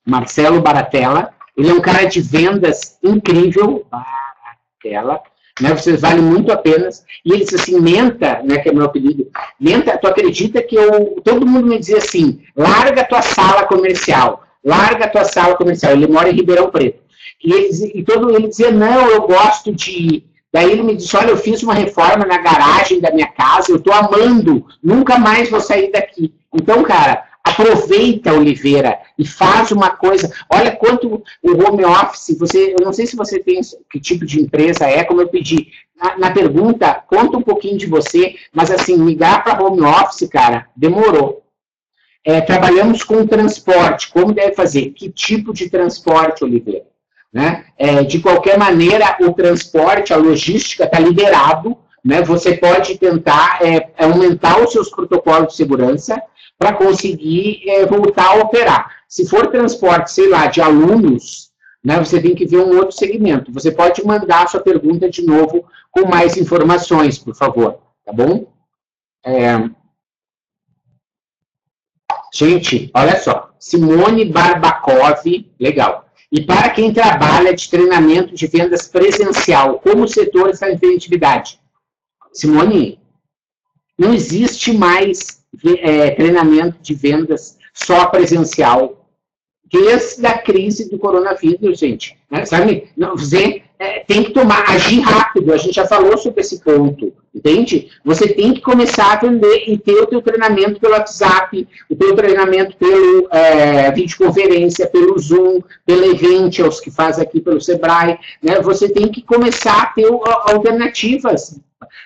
Marcelo Baratella, ele é um cara de vendas incrível, Baratella, né, vocês valem muito a pena. E ele disse assim, Menta, né, que é meu apelido, Menta, tu acredita que eu, todo mundo me dizia assim, larga tua sala comercial, larga tua sala comercial, ele mora em Ribeirão Preto. E, ele, e todo ele dizia, não, eu gosto de... Daí ele me disse, olha, eu fiz uma reforma na garagem da minha casa, eu estou amando, nunca mais vou sair daqui. Então, cara, aproveita, Oliveira, e faz uma coisa. Olha quanto o home office, você, eu não sei se você tem que tipo de empresa é, como eu pedi. Na, na pergunta, conta um pouquinho de você, mas assim, migrar para home office, cara, demorou. É, trabalhamos com transporte, como deve fazer? Que tipo de transporte, Oliveira? Né? É, de qualquer maneira, o transporte, a logística está liberado, né? você pode tentar é, aumentar os seus protocolos de segurança para conseguir é, voltar a operar. Se for transporte, sei lá, de alunos, né, você tem que ver um outro segmento. Você pode mandar sua pergunta de novo com mais informações, por favor, tá bom? É... Gente, olha só, Simone Barbakov, legal. E para quem trabalha de treinamento de vendas presencial, como o setor está em criatividade? Simone, não existe mais é, treinamento de vendas só presencial. Desde a crise do coronavírus, gente. Né? Sabe, você é, tem que tomar, agir rápido. A gente já falou sobre esse ponto, entende? Você tem que começar a vender e ter o teu treinamento pelo WhatsApp, o teu treinamento pelo é, videoconferência, pelo Zoom, pelo Eventials, que faz aqui pelo Sebrae. Né? Você tem que começar a ter alternativas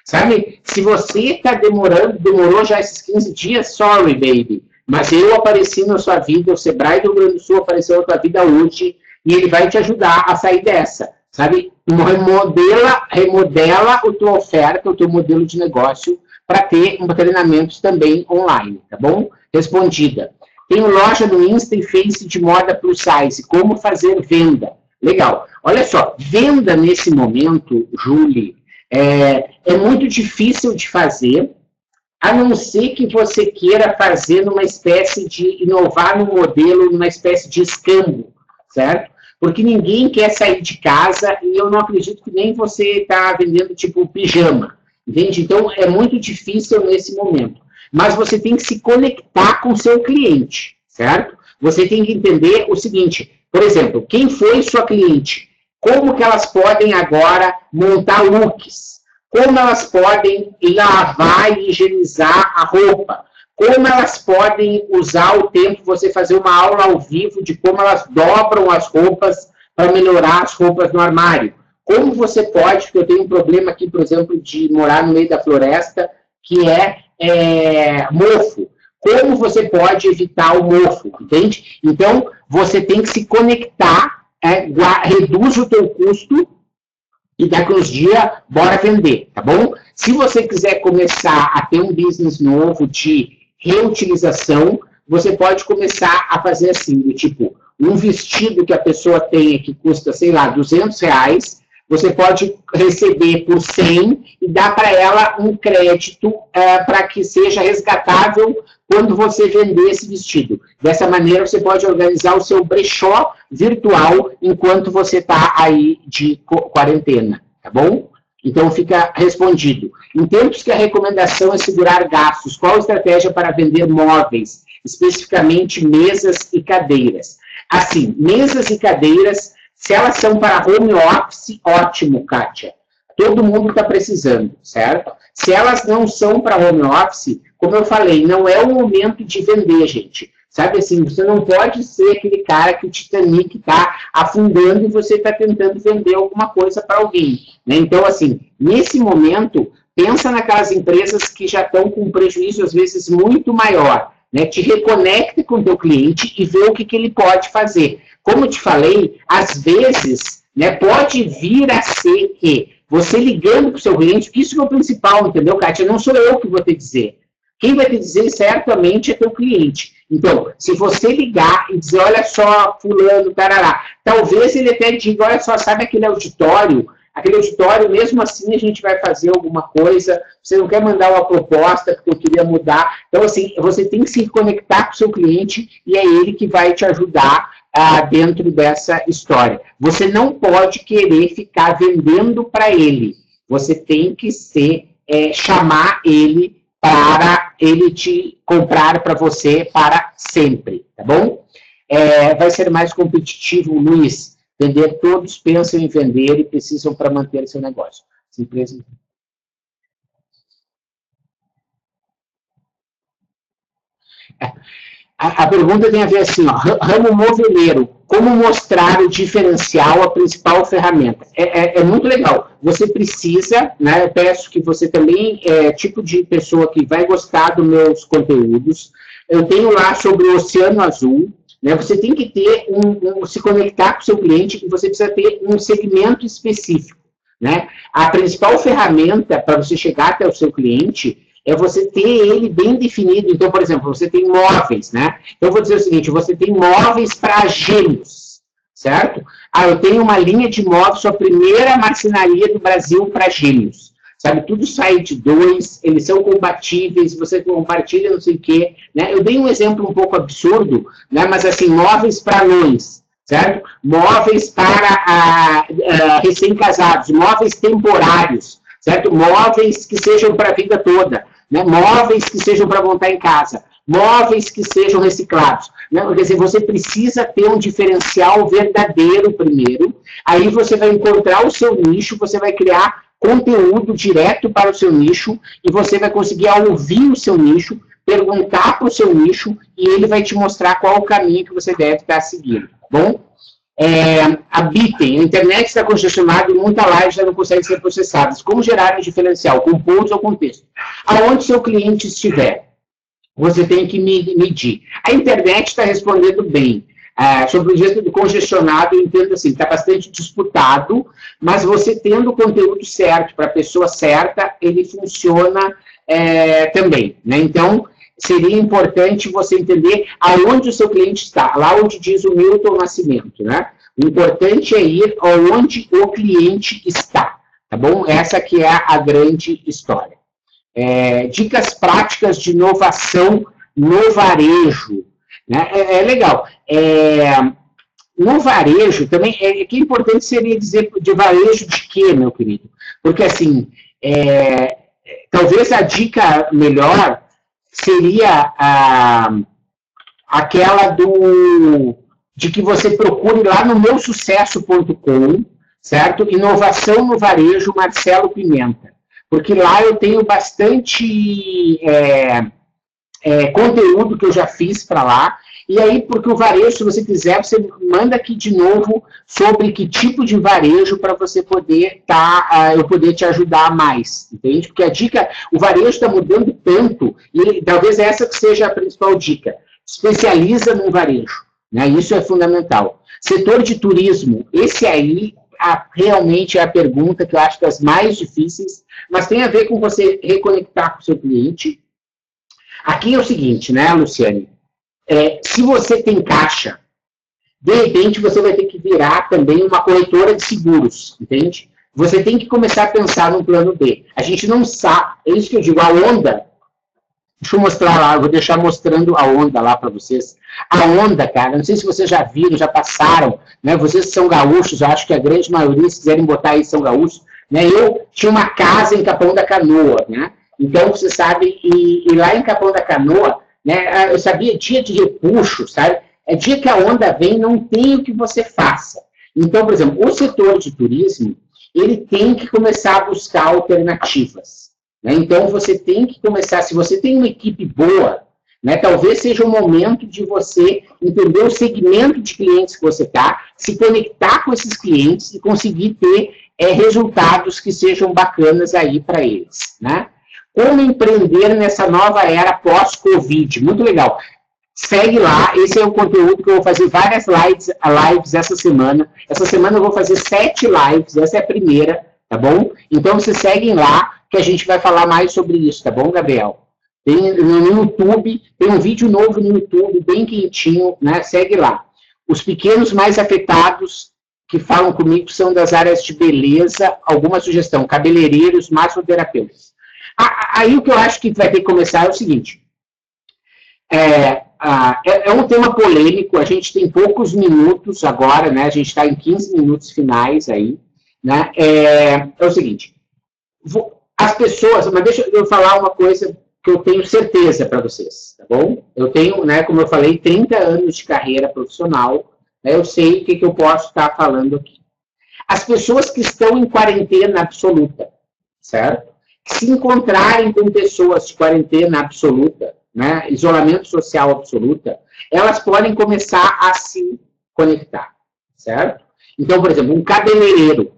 Sabe? Se você está demorando, demorou já esses 15 dias, sorry, baby. Mas eu apareci na sua vida, o Sebrae do Rio Grande do Sul apareceu na sua vida hoje, e ele vai te ajudar a sair dessa. Sabe? Remodela, remodela a tua oferta, o teu modelo de negócio, para ter um treinamento também online, tá bom? Respondida. Tenho loja no Insta e Face de moda plus size. Como fazer venda? Legal. Olha só, venda nesse momento, Julie, é, é muito difícil de fazer, a não ser que você queira fazer numa espécie de inovar no modelo, numa espécie de escambo, certo? Porque ninguém quer sair de casa e eu não acredito que nem você está vendendo tipo pijama, entende? Então é muito difícil nesse momento. Mas você tem que se conectar com seu cliente, certo? Você tem que entender o seguinte, por exemplo, quem foi sua cliente? Como que elas podem agora montar looks? Como elas podem lavar e higienizar a roupa? Como elas podem usar o tempo, você fazer uma aula ao vivo de como elas dobram as roupas para melhorar as roupas no armário? Como você pode, porque eu tenho um problema aqui, por exemplo, de morar no meio da floresta, que é, é mofo. Como você pode evitar o mofo, entende? Então, você tem que se conectar é, reduz o teu custo e daqui uns dias, bora vender, tá bom? Se você quiser começar a ter um business novo de reutilização, você pode começar a fazer assim, do tipo, um vestido que a pessoa tenha que custa, sei lá, 200 reais, você pode receber por 100 e dar para ela um crédito é, para que seja resgatável quando você vender esse vestido. Dessa maneira, você pode organizar o seu brechó virtual enquanto você está aí de quarentena, tá bom? Então, fica respondido. Em tempos que a recomendação é segurar gastos, qual a estratégia para vender móveis, especificamente mesas e cadeiras? Assim, mesas e cadeiras, se elas são para home office, ótimo, Kátia. Todo mundo está precisando, certo? Se elas não são para home office, como eu falei, não é o momento de vender, gente. Sabe assim, você não pode ser aquele cara que o Titanic está afundando e você está tentando vender alguma coisa para alguém. Né? Então, assim, nesse momento, pensa naquelas empresas que já estão com um prejuízo, às vezes, muito maior. Né? Te reconecte com o teu cliente e vê o que, que ele pode fazer. Como eu te falei, às vezes, né, pode vir a ser que você ligando para o seu cliente, isso é o principal, entendeu, Kátia? Não sou eu que vou te dizer. Quem vai te dizer certamente é teu cliente. Então, se você ligar e dizer, olha só, fulano, tarará, talvez ele até diga, olha só, sabe aquele auditório? Aquele auditório, mesmo assim, a gente vai fazer alguma coisa, você não quer mandar uma proposta porque eu queria mudar. Então, assim, você tem que se conectar com o seu cliente e é ele que vai te ajudar ah, dentro dessa história. Você não pode querer ficar vendendo para ele. Você tem que ser, é, chamar ele para ele te comprar para você para sempre, tá bom? É, vai ser mais competitivo, Luiz. Vender, todos pensam em vender e precisam para manter seu negócio. Essa empresa... É. A, a, pergunta tem a ver assim, ó, ramo moveleiro, como mostrar o diferencial, a principal ferramenta? É, é, é muito legal. Você precisa, né, eu peço que você também é tipo de pessoa que vai gostar dos meus conteúdos. Eu tenho lá sobre o Oceano Azul, né, você tem que ter um, um, se conectar com o seu cliente e você precisa ter um segmento específico. Né? A principal ferramenta para você chegar até o seu cliente é você ter ele bem definido. Então, por exemplo, você tem móveis, né? Então, eu vou dizer o seguinte, você tem móveis para gêmeos, certo? Ah, eu tenho uma linha de móveis, sua primeira marcenaria do Brasil para gêmeos. Sabe, tudo sai de dois, eles são compatíveis, você compartilha não sei o quê, né? Eu dei um exemplo um pouco absurdo, né? Mas assim, móveis para anões, certo? Móveis para recém-casados, móveis temporários, certo? Móveis que sejam para a vida toda, né? móveis que sejam para montar em casa, móveis que sejam reciclados. Né? Quer dizer, você precisa ter um diferencial verdadeiro primeiro, aí você vai encontrar o seu nicho, você vai criar conteúdo direto para o seu nicho e você vai conseguir ouvir o seu nicho, perguntar para o seu nicho e ele vai te mostrar qual o caminho que você deve estar seguindo, tá bom? É, habitem. A internet está congestionada e muita live já não consegue ser processada. Como gerar um diferencial? Com pontos ou com texto? Aonde seu cliente estiver, você tem que medir. A internet está respondendo bem. É, sobre o jeito do congestionado, eu entendo assim, está bastante disputado, mas você tendo o conteúdo certo para a pessoa certa, ele funciona é, também. Né? Então, seria importante você entender aonde o seu cliente está, lá onde diz o Milton Nascimento, né? O importante é ir aonde o cliente está, tá bom? Essa que é a grande história. É, dicas práticas de inovação no varejo, né? É, é legal. É, no varejo também, é, que importante seria dizer de varejo de quê, meu querido? Porque assim, é, talvez a dica melhor seria a, aquela do de que você procure lá no meusucesso.com, certo? Inovação no varejo, Marcelo Pimenta. Porque lá eu tenho bastante é, é, conteúdo que eu já fiz para lá. E aí, porque o varejo, se você quiser, você manda aqui de novo sobre que tipo de varejo para você poder tá, uh, eu poder te ajudar mais, entende? Porque a dica, o varejo está mudando tanto, e talvez essa que seja a principal dica. Especializa no varejo, né? Isso é fundamental. Setor de turismo, esse aí a, realmente é a pergunta que eu acho das mais difíceis, mas tem a ver com você reconectar com o seu cliente. Aqui é o seguinte, né, Luciane? É, se você tem caixa, de repente você vai ter que virar também uma corretora de seguros, entende? Você tem que começar a pensar no plano B. A gente não sabe, é isso que eu digo, a onda, deixa eu mostrar lá, eu vou deixar mostrando a onda lá para vocês. A onda, cara, não sei se vocês já viram, já passaram, né? Vocês são gaúchos, eu acho que a grande maioria, se quiserem botar aí, são gaúchos, né? Eu tinha uma casa em Capão da Canoa, né? Então, você sabe, e, e lá em Capão da Canoa, né? Ah, eu sabia dia de repuxo, sabe? É dia que a onda vem, não tem o que você faça. Então, por exemplo, o setor de turismo, ele tem que começar a buscar alternativas. Né? Então, você tem que começar, se você tem uma equipe boa, né, talvez seja o momento de você entender o segmento de clientes que você está, se conectar com esses clientes e conseguir ter é, resultados que sejam bacanas aí para eles. Né? Como empreender nessa nova era pós-Covid. Muito legal. Segue lá, esse é o conteúdo que eu vou fazer várias lives, lives essa semana. Essa semana eu vou fazer sete lives, essa é a primeira, tá bom? Então vocês seguem lá, que a gente vai falar mais sobre isso, tá bom, Gabriel? Tem no YouTube, tem um vídeo novo no YouTube, bem quentinho, né? Segue lá. Os pequenos mais afetados que falam comigo são das áreas de beleza, alguma sugestão, cabeleireiros, massoterapeutas. Aí o que eu acho que vai ter que começar é o seguinte. É, é, é, um tema polêmico, a gente tem poucos minutos agora, né? A gente está em 15 minutos finais aí, né? É, é o seguinte, as pessoas, mas deixa eu falar uma coisa que eu tenho certeza para vocês, tá bom? Eu tenho, né, como eu falei, 30 anos de carreira profissional, né, eu sei o que, que eu posso estar falando aqui. As pessoas que estão em quarentena absoluta, certo? Se encontrarem com pessoas de quarentena absoluta, né, isolamento social absoluta, elas podem começar a se conectar, certo? Então, por exemplo, um cabeleireiro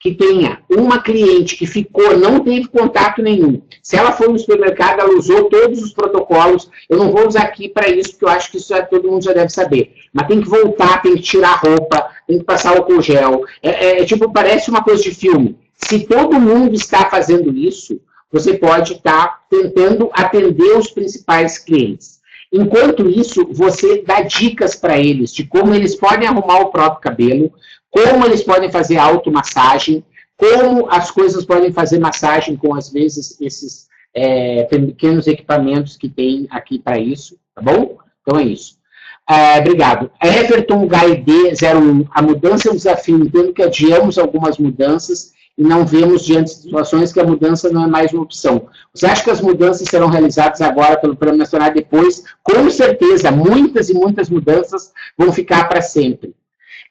que tenha uma cliente que ficou, não teve contato nenhum. Se ela for no supermercado, ela usou todos os protocolos. Eu não vou usar aqui para isso, porque eu acho que isso é, todo mundo já deve saber. Mas tem que voltar, tem que tirar roupa, tem que passar álcool gel. É, é, é tipo, parece uma coisa de filme. Se todo mundo está fazendo isso, você pode estar tá tentando atender os principais clientes. Enquanto isso, você dá dicas para eles de como eles podem arrumar o próprio cabelo, como eles podem fazer automassagem, como as coisas podem fazer massagem com, às vezes, esses é, pequenos equipamentos que tem aqui para isso, tá bom? Então é isso. É, obrigado. Everton HID01, a mudança é um desafio, entendo que adiamos algumas mudanças e não vemos diante de situações que a mudança não é mais uma opção. Você acha que as mudanças serão realizadas agora pelo Plano Nacional depois? Com certeza, muitas e muitas mudanças vão ficar para sempre.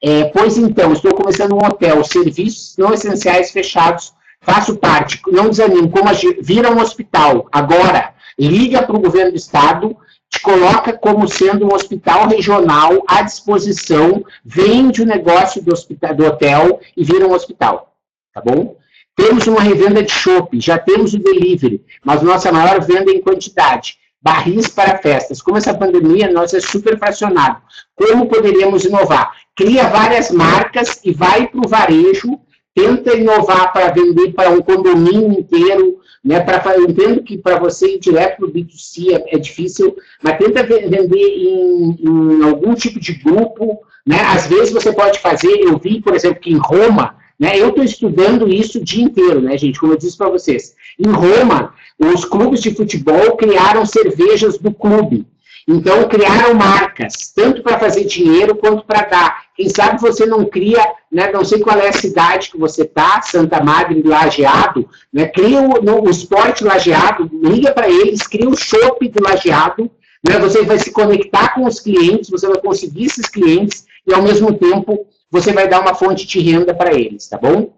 É, pois então, estou começando um hotel, serviços não essenciais fechados, faço parte, não desanimo, como vira um hospital, agora, liga para o governo do estado, te coloca como sendo um hospital regional à disposição, vende o negócio do, hospital, do hotel e vira um hospital, tá bom? Temos uma revenda de shopping, já temos o delivery, mas nossa maior venda é em quantidade barris para festas. Como essa pandemia, nós é super fracionado. Como poderíamos inovar? Cria várias marcas e vai para o varejo, tenta inovar para vender para um condomínio inteiro, né? Pra, eu entendo que para você ir direto para o B2C é, é, difícil, mas tenta vender em, em algum tipo de grupo, né? Às vezes você pode fazer, eu vi, por exemplo, que em Roma, né? Eu estou estudando isso o dia inteiro, né, gente? Como eu disse para vocês. Em Roma, os clubes de futebol criaram cervejas do clube. Então, criaram marcas, tanto para fazer dinheiro quanto para dar. Quem sabe você não cria, né, não sei qual é a cidade que você está, Santa Madre, Lajeado, né, cria o, no, o esporte lajeado, liga para eles, cria o shopping do lajeado, né, você vai se conectar com os clientes, você vai conseguir esses clientes e, ao mesmo tempo, você vai dar uma fonte de renda para eles, tá bom?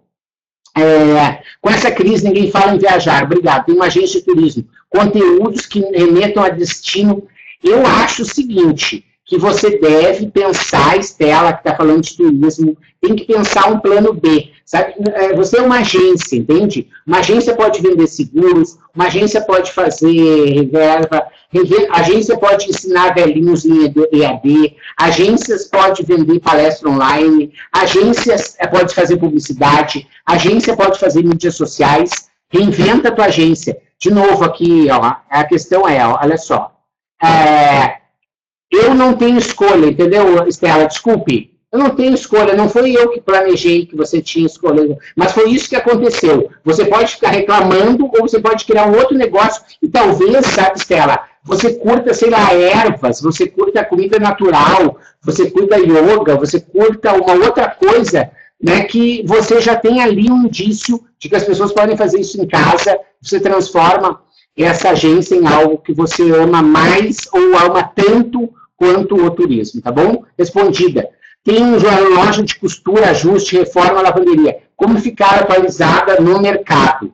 É, com essa crise, ninguém fala em viajar. Obrigado. Tem uma agência de turismo. Conteúdos que remetam a destino. Eu acho o seguinte, que você deve pensar, Estela, que está falando de turismo, tem que pensar um plano B. Sabe? É, você é uma agência, entende? Uma agência pode vender seguros, uma agência pode fazer reserva, agência pode ensinar velhinhos em EAD, agências pode vender palestra online, agências é, pode fazer publicidade, agência pode fazer mídias sociais, reinventa a tua agência. De novo aqui, ó, a questão é, ó, olha só, é, eu não tenho escolha, entendeu, Estela? Desculpe, eu não tenho escolha, não foi eu que planejei que você tinha escolha, mas foi isso que aconteceu. Você pode ficar reclamando ou você pode criar um outro negócio e talvez, sabe, Estela, você curta, sei lá, ervas, você curta comida natural, você curta yoga, você curta uma outra coisa, né, que você já tem ali um indício de que as pessoas podem fazer isso em casa, você transforma essa agência em algo que você ama mais ou ama tanto quanto o turismo, tá bom? Respondida. Tem uma loja de costura, ajuste, reforma, lavanderia. Como ficar atualizada no mercado?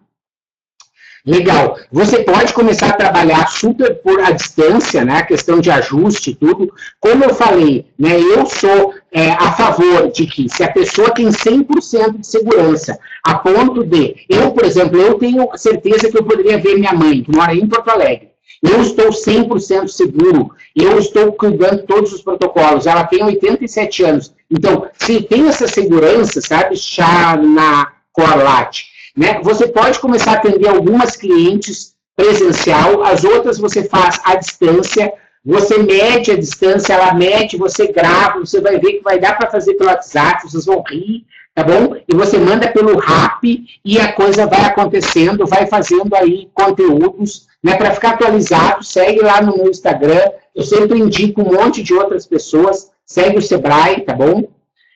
Legal. Você pode começar a trabalhar super por a distância, né? A questão de ajuste e tudo. Como eu falei, né? Eu sou é, a favor de que se a pessoa tem 100% de segurança, a ponto de... Eu, por exemplo, eu tenho certeza que eu poderia ver minha mãe, que mora em Porto Alegre. Eu estou 100% seguro, eu estou cuidando todos os protocolos. Ela tem 87 anos. Então, se tem essa segurança, sabe, chá na Corlat, né, você pode começar a atender algumas clientes presencial, as outras você faz à distância, você mede a distância, ela mede, você grava, você vai ver que vai dar para fazer pelo WhatsApp, vocês vão rir, tá bom? E você manda pelo RAP e a coisa vai acontecendo, vai fazendo aí conteúdos, né? Para ficar atualizado, segue lá no meu Instagram, eu sempre indico um monte de outras pessoas, segue o Sebrae, tá bom?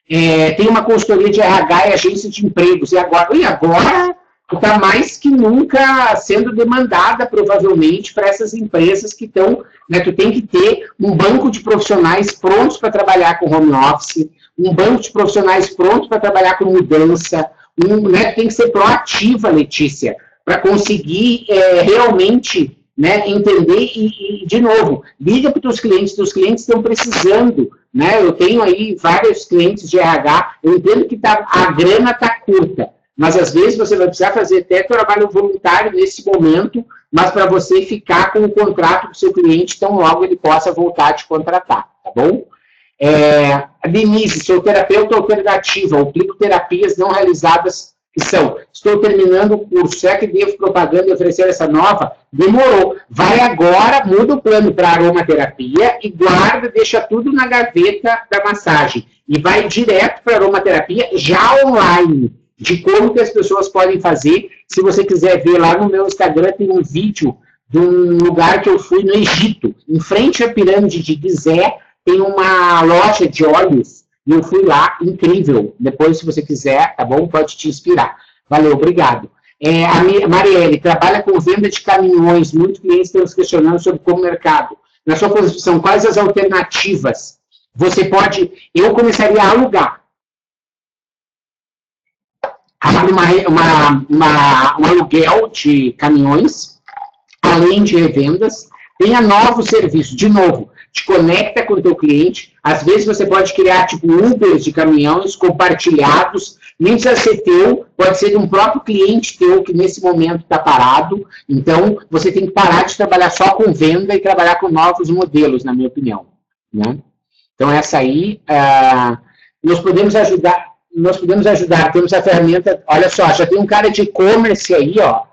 É, tem uma consultoria de RH e agência de empregos, e agora, e agora está mais que nunca sendo demandada, provavelmente, para essas empresas que estão, né, tu tem que ter um banco de profissionais prontos para trabalhar com home office, um banco de profissionais pronto para trabalhar com mudança, um, né, tem que ser proativa, Letícia, para conseguir é, realmente né, entender e, e, de novo, liga para os clientes, os clientes estão precisando, né, eu tenho aí vários clientes de RH, eu entendo que tá, a grana está curta, mas às vezes você vai precisar fazer até trabalho voluntário nesse momento, mas para você ficar com o contrato do seu cliente, tão logo ele possa voltar a te contratar, tá bom? É, Denise, sou terapeuta alternativa, aplico terapias não realizadas que são, estou terminando o curso, será que devo propaganda e oferecer essa nova? Demorou. Vai agora, muda o plano para aromaterapia e guarda, deixa tudo na gaveta da massagem. E vai direto para aromaterapia, já online, de como que as pessoas podem fazer. Se você quiser ver lá no meu Instagram, tem um vídeo de um lugar que eu fui no Egito. Em frente à pirâmide de Gizé, tem uma loja de óleos e eu fui lá, incrível. Depois, se você quiser, tá bom? Pode te inspirar. Valeu, obrigado. É, a Marielle trabalha com venda de caminhões. Muitos clientes estão se questionando sobre como mercado. Na sua posição, quais as alternativas? Você pode. Eu começaria a alugar. Uma, uma, uma, um aluguel de caminhões, além de revendas. Tenha novos serviços. De novo, te conecta com o teu cliente. Às vezes você pode criar tipo Ubers de caminhões compartilhados, nem precisa ser teu, pode ser de um próprio cliente teu que nesse momento está parado. Então você tem que parar de trabalhar só com venda e trabalhar com novos modelos, na minha opinião. Né? Então essa aí, uh, nós podemos ajudar, nós podemos ajudar, temos a ferramenta, olha só, já tem um cara de e-commerce aí, ó,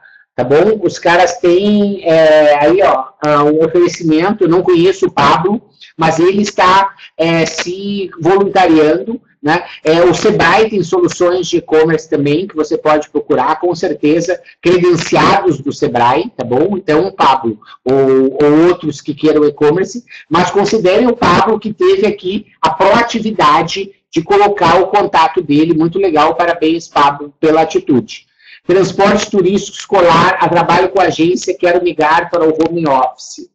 tá bom? Os caras têm é, aí, ó, ah, um oferecimento, não conheço o Pablo, mas ele está é, se voluntariando, né? É, o Sebrae tem soluções de e-commerce também, que você pode procurar, com certeza, credenciados do Sebrae, tá bom? Então, Pablo, ou, ou outros que queiram e-commerce, mas considerem o Pablo que teve aqui a proatividade de colocar o contato dele, muito legal, parabéns, Pablo, pela atitude. Transporte turístico escolar, a trabalho com agência, quero migrar para o home office.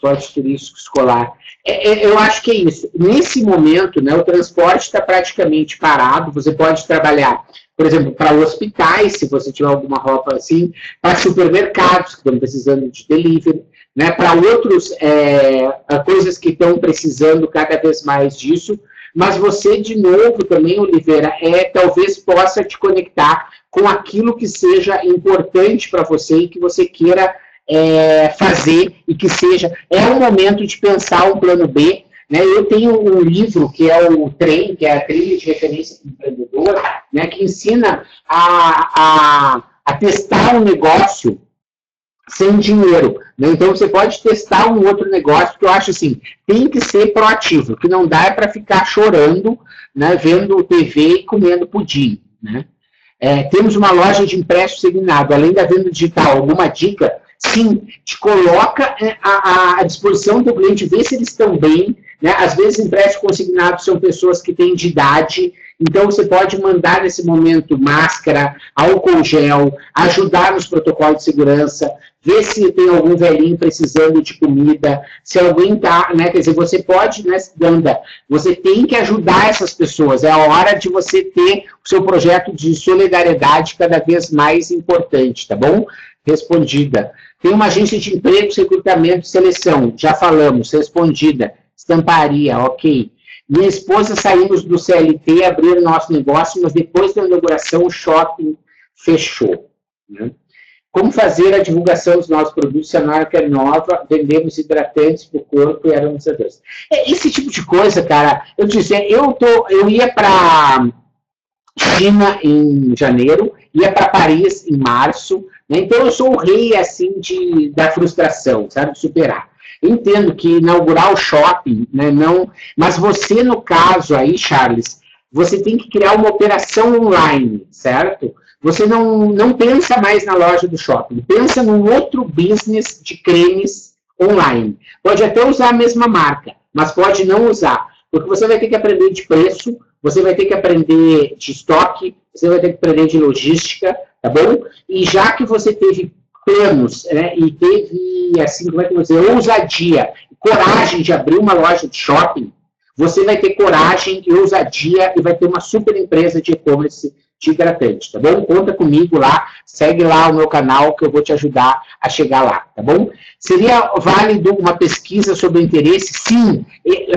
Transporte turístico escolar. É, é, eu acho que é isso. Nesse momento, né, o transporte está praticamente parado. Você pode trabalhar, por exemplo, para hospitais, se você tiver alguma roupa assim, para supermercados que estão precisando de delivery, né, para outros é, coisas que estão precisando cada vez mais disso. Mas você, de novo, também, Oliveira, é, talvez possa te conectar com aquilo que seja importante para você e que você queira é, fazer e que seja. É o momento de pensar um plano B. Né? Eu tenho um livro que é o TREM, que é a trilha de referência do empreendedor, né, que ensina a, a, a testar um negócio sem dinheiro. Né? Então você pode testar um outro negócio que eu acho assim, tem que ser proativo, o que não dá é para ficar chorando, né, vendo TV e comendo pudim. Né? É, temos uma loja de empréstimo segurado, além da venda digital, alguma dica? Sim, te coloca é, à, à disposição do cliente, vê se eles estão bem. Né? Às vezes, empréstimos consignados são pessoas que têm de idade, então você pode mandar nesse momento máscara, álcool gel, ajudar nos protocolos de segurança, ver se tem algum velhinho precisando de comida, se alguém está, né, quer dizer, você pode, né, Ganda, você tem que ajudar essas pessoas, é a hora de você ter o seu projeto de solidariedade cada vez mais importante, tá bom? Respondida. Tem uma agência de emprego, recrutamento e seleção, já falamos, respondida. Estamparia, ok. Minha esposa saímos do CLT, abrir nosso negócio, mas depois da inauguração o shopping fechou. Né? Como fazer a divulgação dos nossos produtos se a marca é nova, vendemos hidratantes para o corpo e aromatizadores. É, esse tipo de coisa, cara, eu dizia, eu, tô, eu ia para China em janeiro, ia para Paris em março, né? então eu sou o rei, assim, de, da frustração, sabe, superar. Entendo que inaugurar o shopping, né, não... Mas você, no caso aí, Charles, você tem que criar uma operação online, certo? Você não, não pensa mais na loja do shopping, pensa num outro business de cremes online. Pode até usar a mesma marca, mas pode não usar, porque você vai ter que aprender de preço, você vai ter que aprender de estoque, você vai ter que aprender de logística, tá bom? E já que você teve planos, né, e teve, assim, como é que eu vou dizer, ousadia, coragem de abrir uma loja de shopping, você vai ter coragem e ousadia e vai ter uma super empresa de e-commerce de hidratante, tá bom? Conta comigo lá, segue lá o meu canal que eu vou te ajudar a chegar lá, tá bom? Seria válido uma pesquisa sobre interesse? Sim,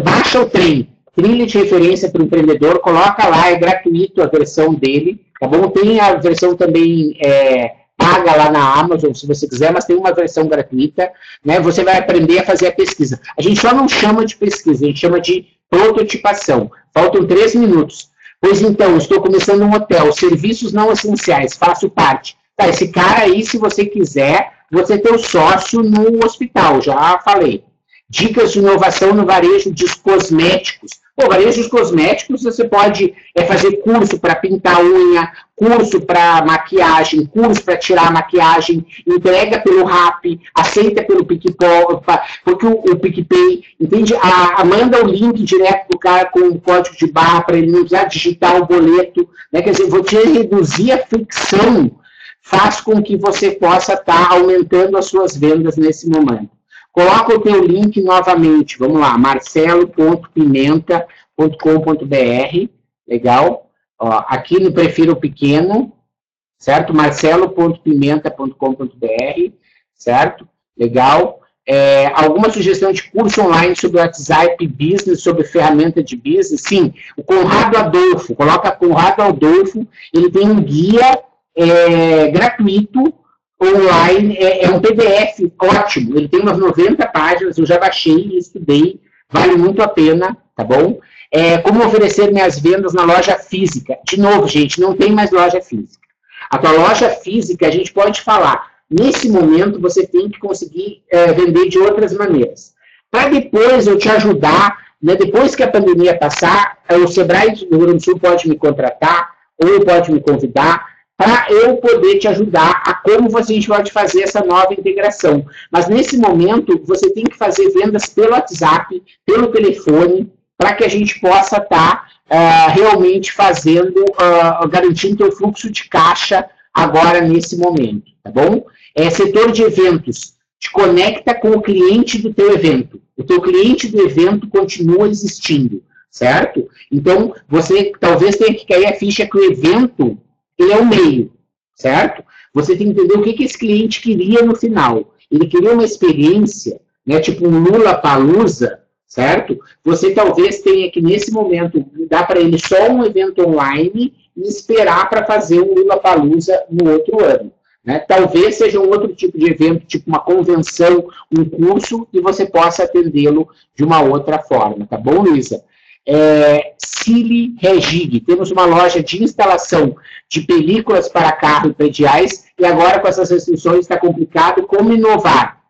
baixa o trem, trilha de referência para o empreendedor, coloca lá, é gratuito a versão dele, tá bom? Tem a versão também é, paga lá na Amazon, se você quiser, mas tem uma versão gratuita, né? Você vai aprender a fazer a pesquisa. A gente só não chama de pesquisa, a gente chama de prototipação. Faltam três minutos. Pois então, estou começando um hotel, serviços não essenciais, faço parte. Tá, esse cara aí, se você quiser, você tem o sócio no hospital, já falei. Dicas de inovação no varejo de cosméticos. Pô, varejos cosméticos, você pode é, fazer curso para pintar unha, curso para maquiagem, curso para tirar maquiagem, entrega pelo RAP, aceita pelo PicPay, porque o, o PicPay, entende? A, a, manda o link direto para o cara com o código de barra para ele não precisar digitar o boleto. Né? Quer dizer, você reduzir a fricção faz com que você possa estar tá aumentando as suas vendas nesse momento. Coloca o teu link novamente, vamos lá, marcelo.pimenta.com.br, legal? Ó, aqui no Prefiro Pequeno, certo? marcelo.pimenta.com.br, certo? Legal? É, alguma sugestão de curso online sobre WhatsApp Business, sobre ferramenta de business? Sim, o Conrado Adolfo, coloca Conrado Adolfo, ele tem um guia é, gratuito online, é, é, um PDF ótimo, ele tem umas 90 páginas, eu já baixei e estudei, vale muito a pena, tá bom? É, como oferecer minhas vendas na loja física. De novo, gente, não tem mais loja física. A tua loja física, a gente pode falar, nesse momento você tem que conseguir é, vender de outras maneiras. Para depois eu te ajudar, né, depois que a pandemia passar, o Sebrae do Rio Grande do Sul pode me contratar, ou pode me convidar, para eu poder te ajudar a como você pode fazer essa nova integração. Mas nesse momento, você tem que fazer vendas pelo WhatsApp, pelo telefone, para que a gente possa estar tá, uh, realmente fazendo, uh, garantindo o fluxo de caixa agora nesse momento, tá bom? É, setor de eventos, te conecta com o cliente do teu evento. O teu cliente do evento continua existindo, certo? Então, você talvez tenha que cair a ficha que o evento ele é o meio, certo? Você tem que entender o que, que esse cliente queria no final. Ele queria uma experiência, né, tipo um Lula Palusa, certo? Você talvez tenha que, nesse momento, dar para ele só um evento online e esperar para fazer um Lula Palusa no outro ano. Né? Talvez seja um outro tipo de evento, tipo uma convenção, um curso, e você possa atendê-lo de uma outra forma, tá bom, Luísa? É, Cili Regig. Temos uma loja de instalação de películas para carro e e agora com essas restrições está complicado. Como inovar?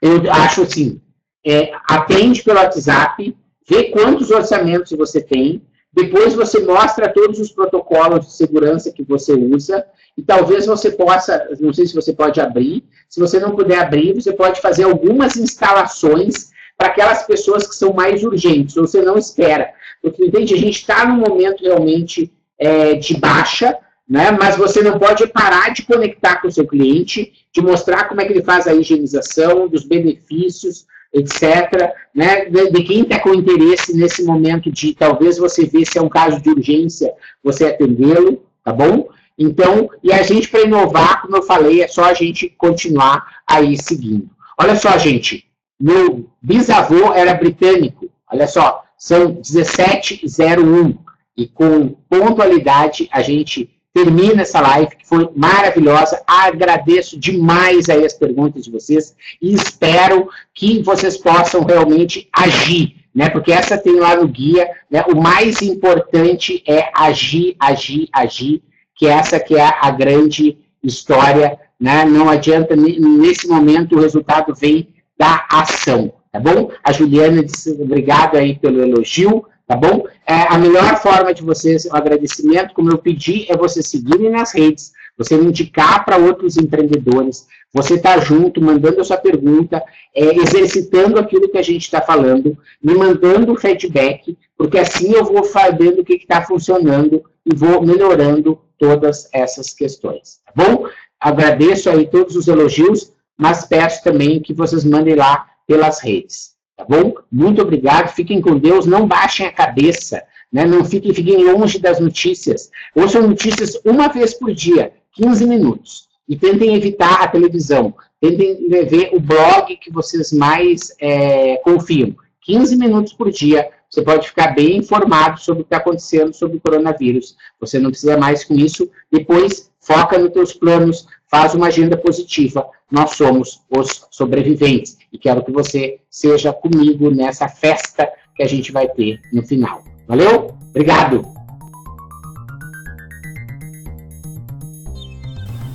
Eu acho assim, é, atende pelo WhatsApp, vê quantos orçamentos você tem, depois você mostra todos os protocolos de segurança que você usa, e talvez você possa, não sei se você pode abrir, se você não puder abrir, você pode fazer algumas instalações para aquelas pessoas que são mais urgentes, você não espera. Porque, entende, a gente está num momento realmente é, de baixa, né? mas você não pode parar de conectar com o seu cliente, de mostrar como é que ele faz a higienização, dos benefícios, etc., né? de, de quem está com interesse nesse momento de talvez você ver se é um caso de urgência, você atendê-lo, tá bom? Então, e a gente, para inovar, como eu falei, é só a gente continuar aí seguindo. Olha só, gente, meu bisavô era britânico. Olha só, são 1701. E com pontualidade a gente termina essa live, que foi maravilhosa. Agradeço demais aí as perguntas de vocês e espero que vocês possam realmente agir, né? Porque essa tem lá no guia, né? O mais importante é agir, agir, agir, que essa que é a grande história, né? Não adianta nesse momento o resultado vem da ação, tá bom? A Juliana disse obrigado aí pelo elogio, tá bom? É, a melhor forma de vocês, o agradecimento, como eu pedi, é você seguirem nas redes, você indicar para outros empreendedores, você tá junto, mandando a sua pergunta, é, exercitando aquilo que a gente está falando, me mandando feedback, porque assim eu vou sabendo o que está funcionando e vou melhorando todas essas questões, tá bom? Agradeço aí todos os elogios, mas peço também que vocês mandem lá pelas redes, tá bom? Muito obrigado, fiquem com Deus, não baixem a cabeça, né? Não fiquem, fiquem longe das notícias. Ouçam notícias uma vez por dia, 15 minutos. E tentem evitar a televisão. Tentem ver o blog que vocês mais é, confiam. 15 minutos por dia, você pode ficar bem informado sobre o que está acontecendo sobre o coronavírus. Você não precisa mais com isso. Depois, foca nos teus planos, faz uma agenda positiva. Nós somos os sobreviventes. E quero que você seja comigo nessa festa que a gente vai ter no final. Valeu? Obrigado!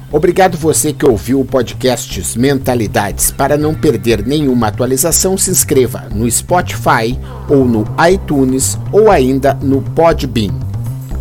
Obrigado você que ouviu o podcast Mentalidades. Para não perder nenhuma atualização, se inscreva no Spotify ou no iTunes ou ainda no Podbean.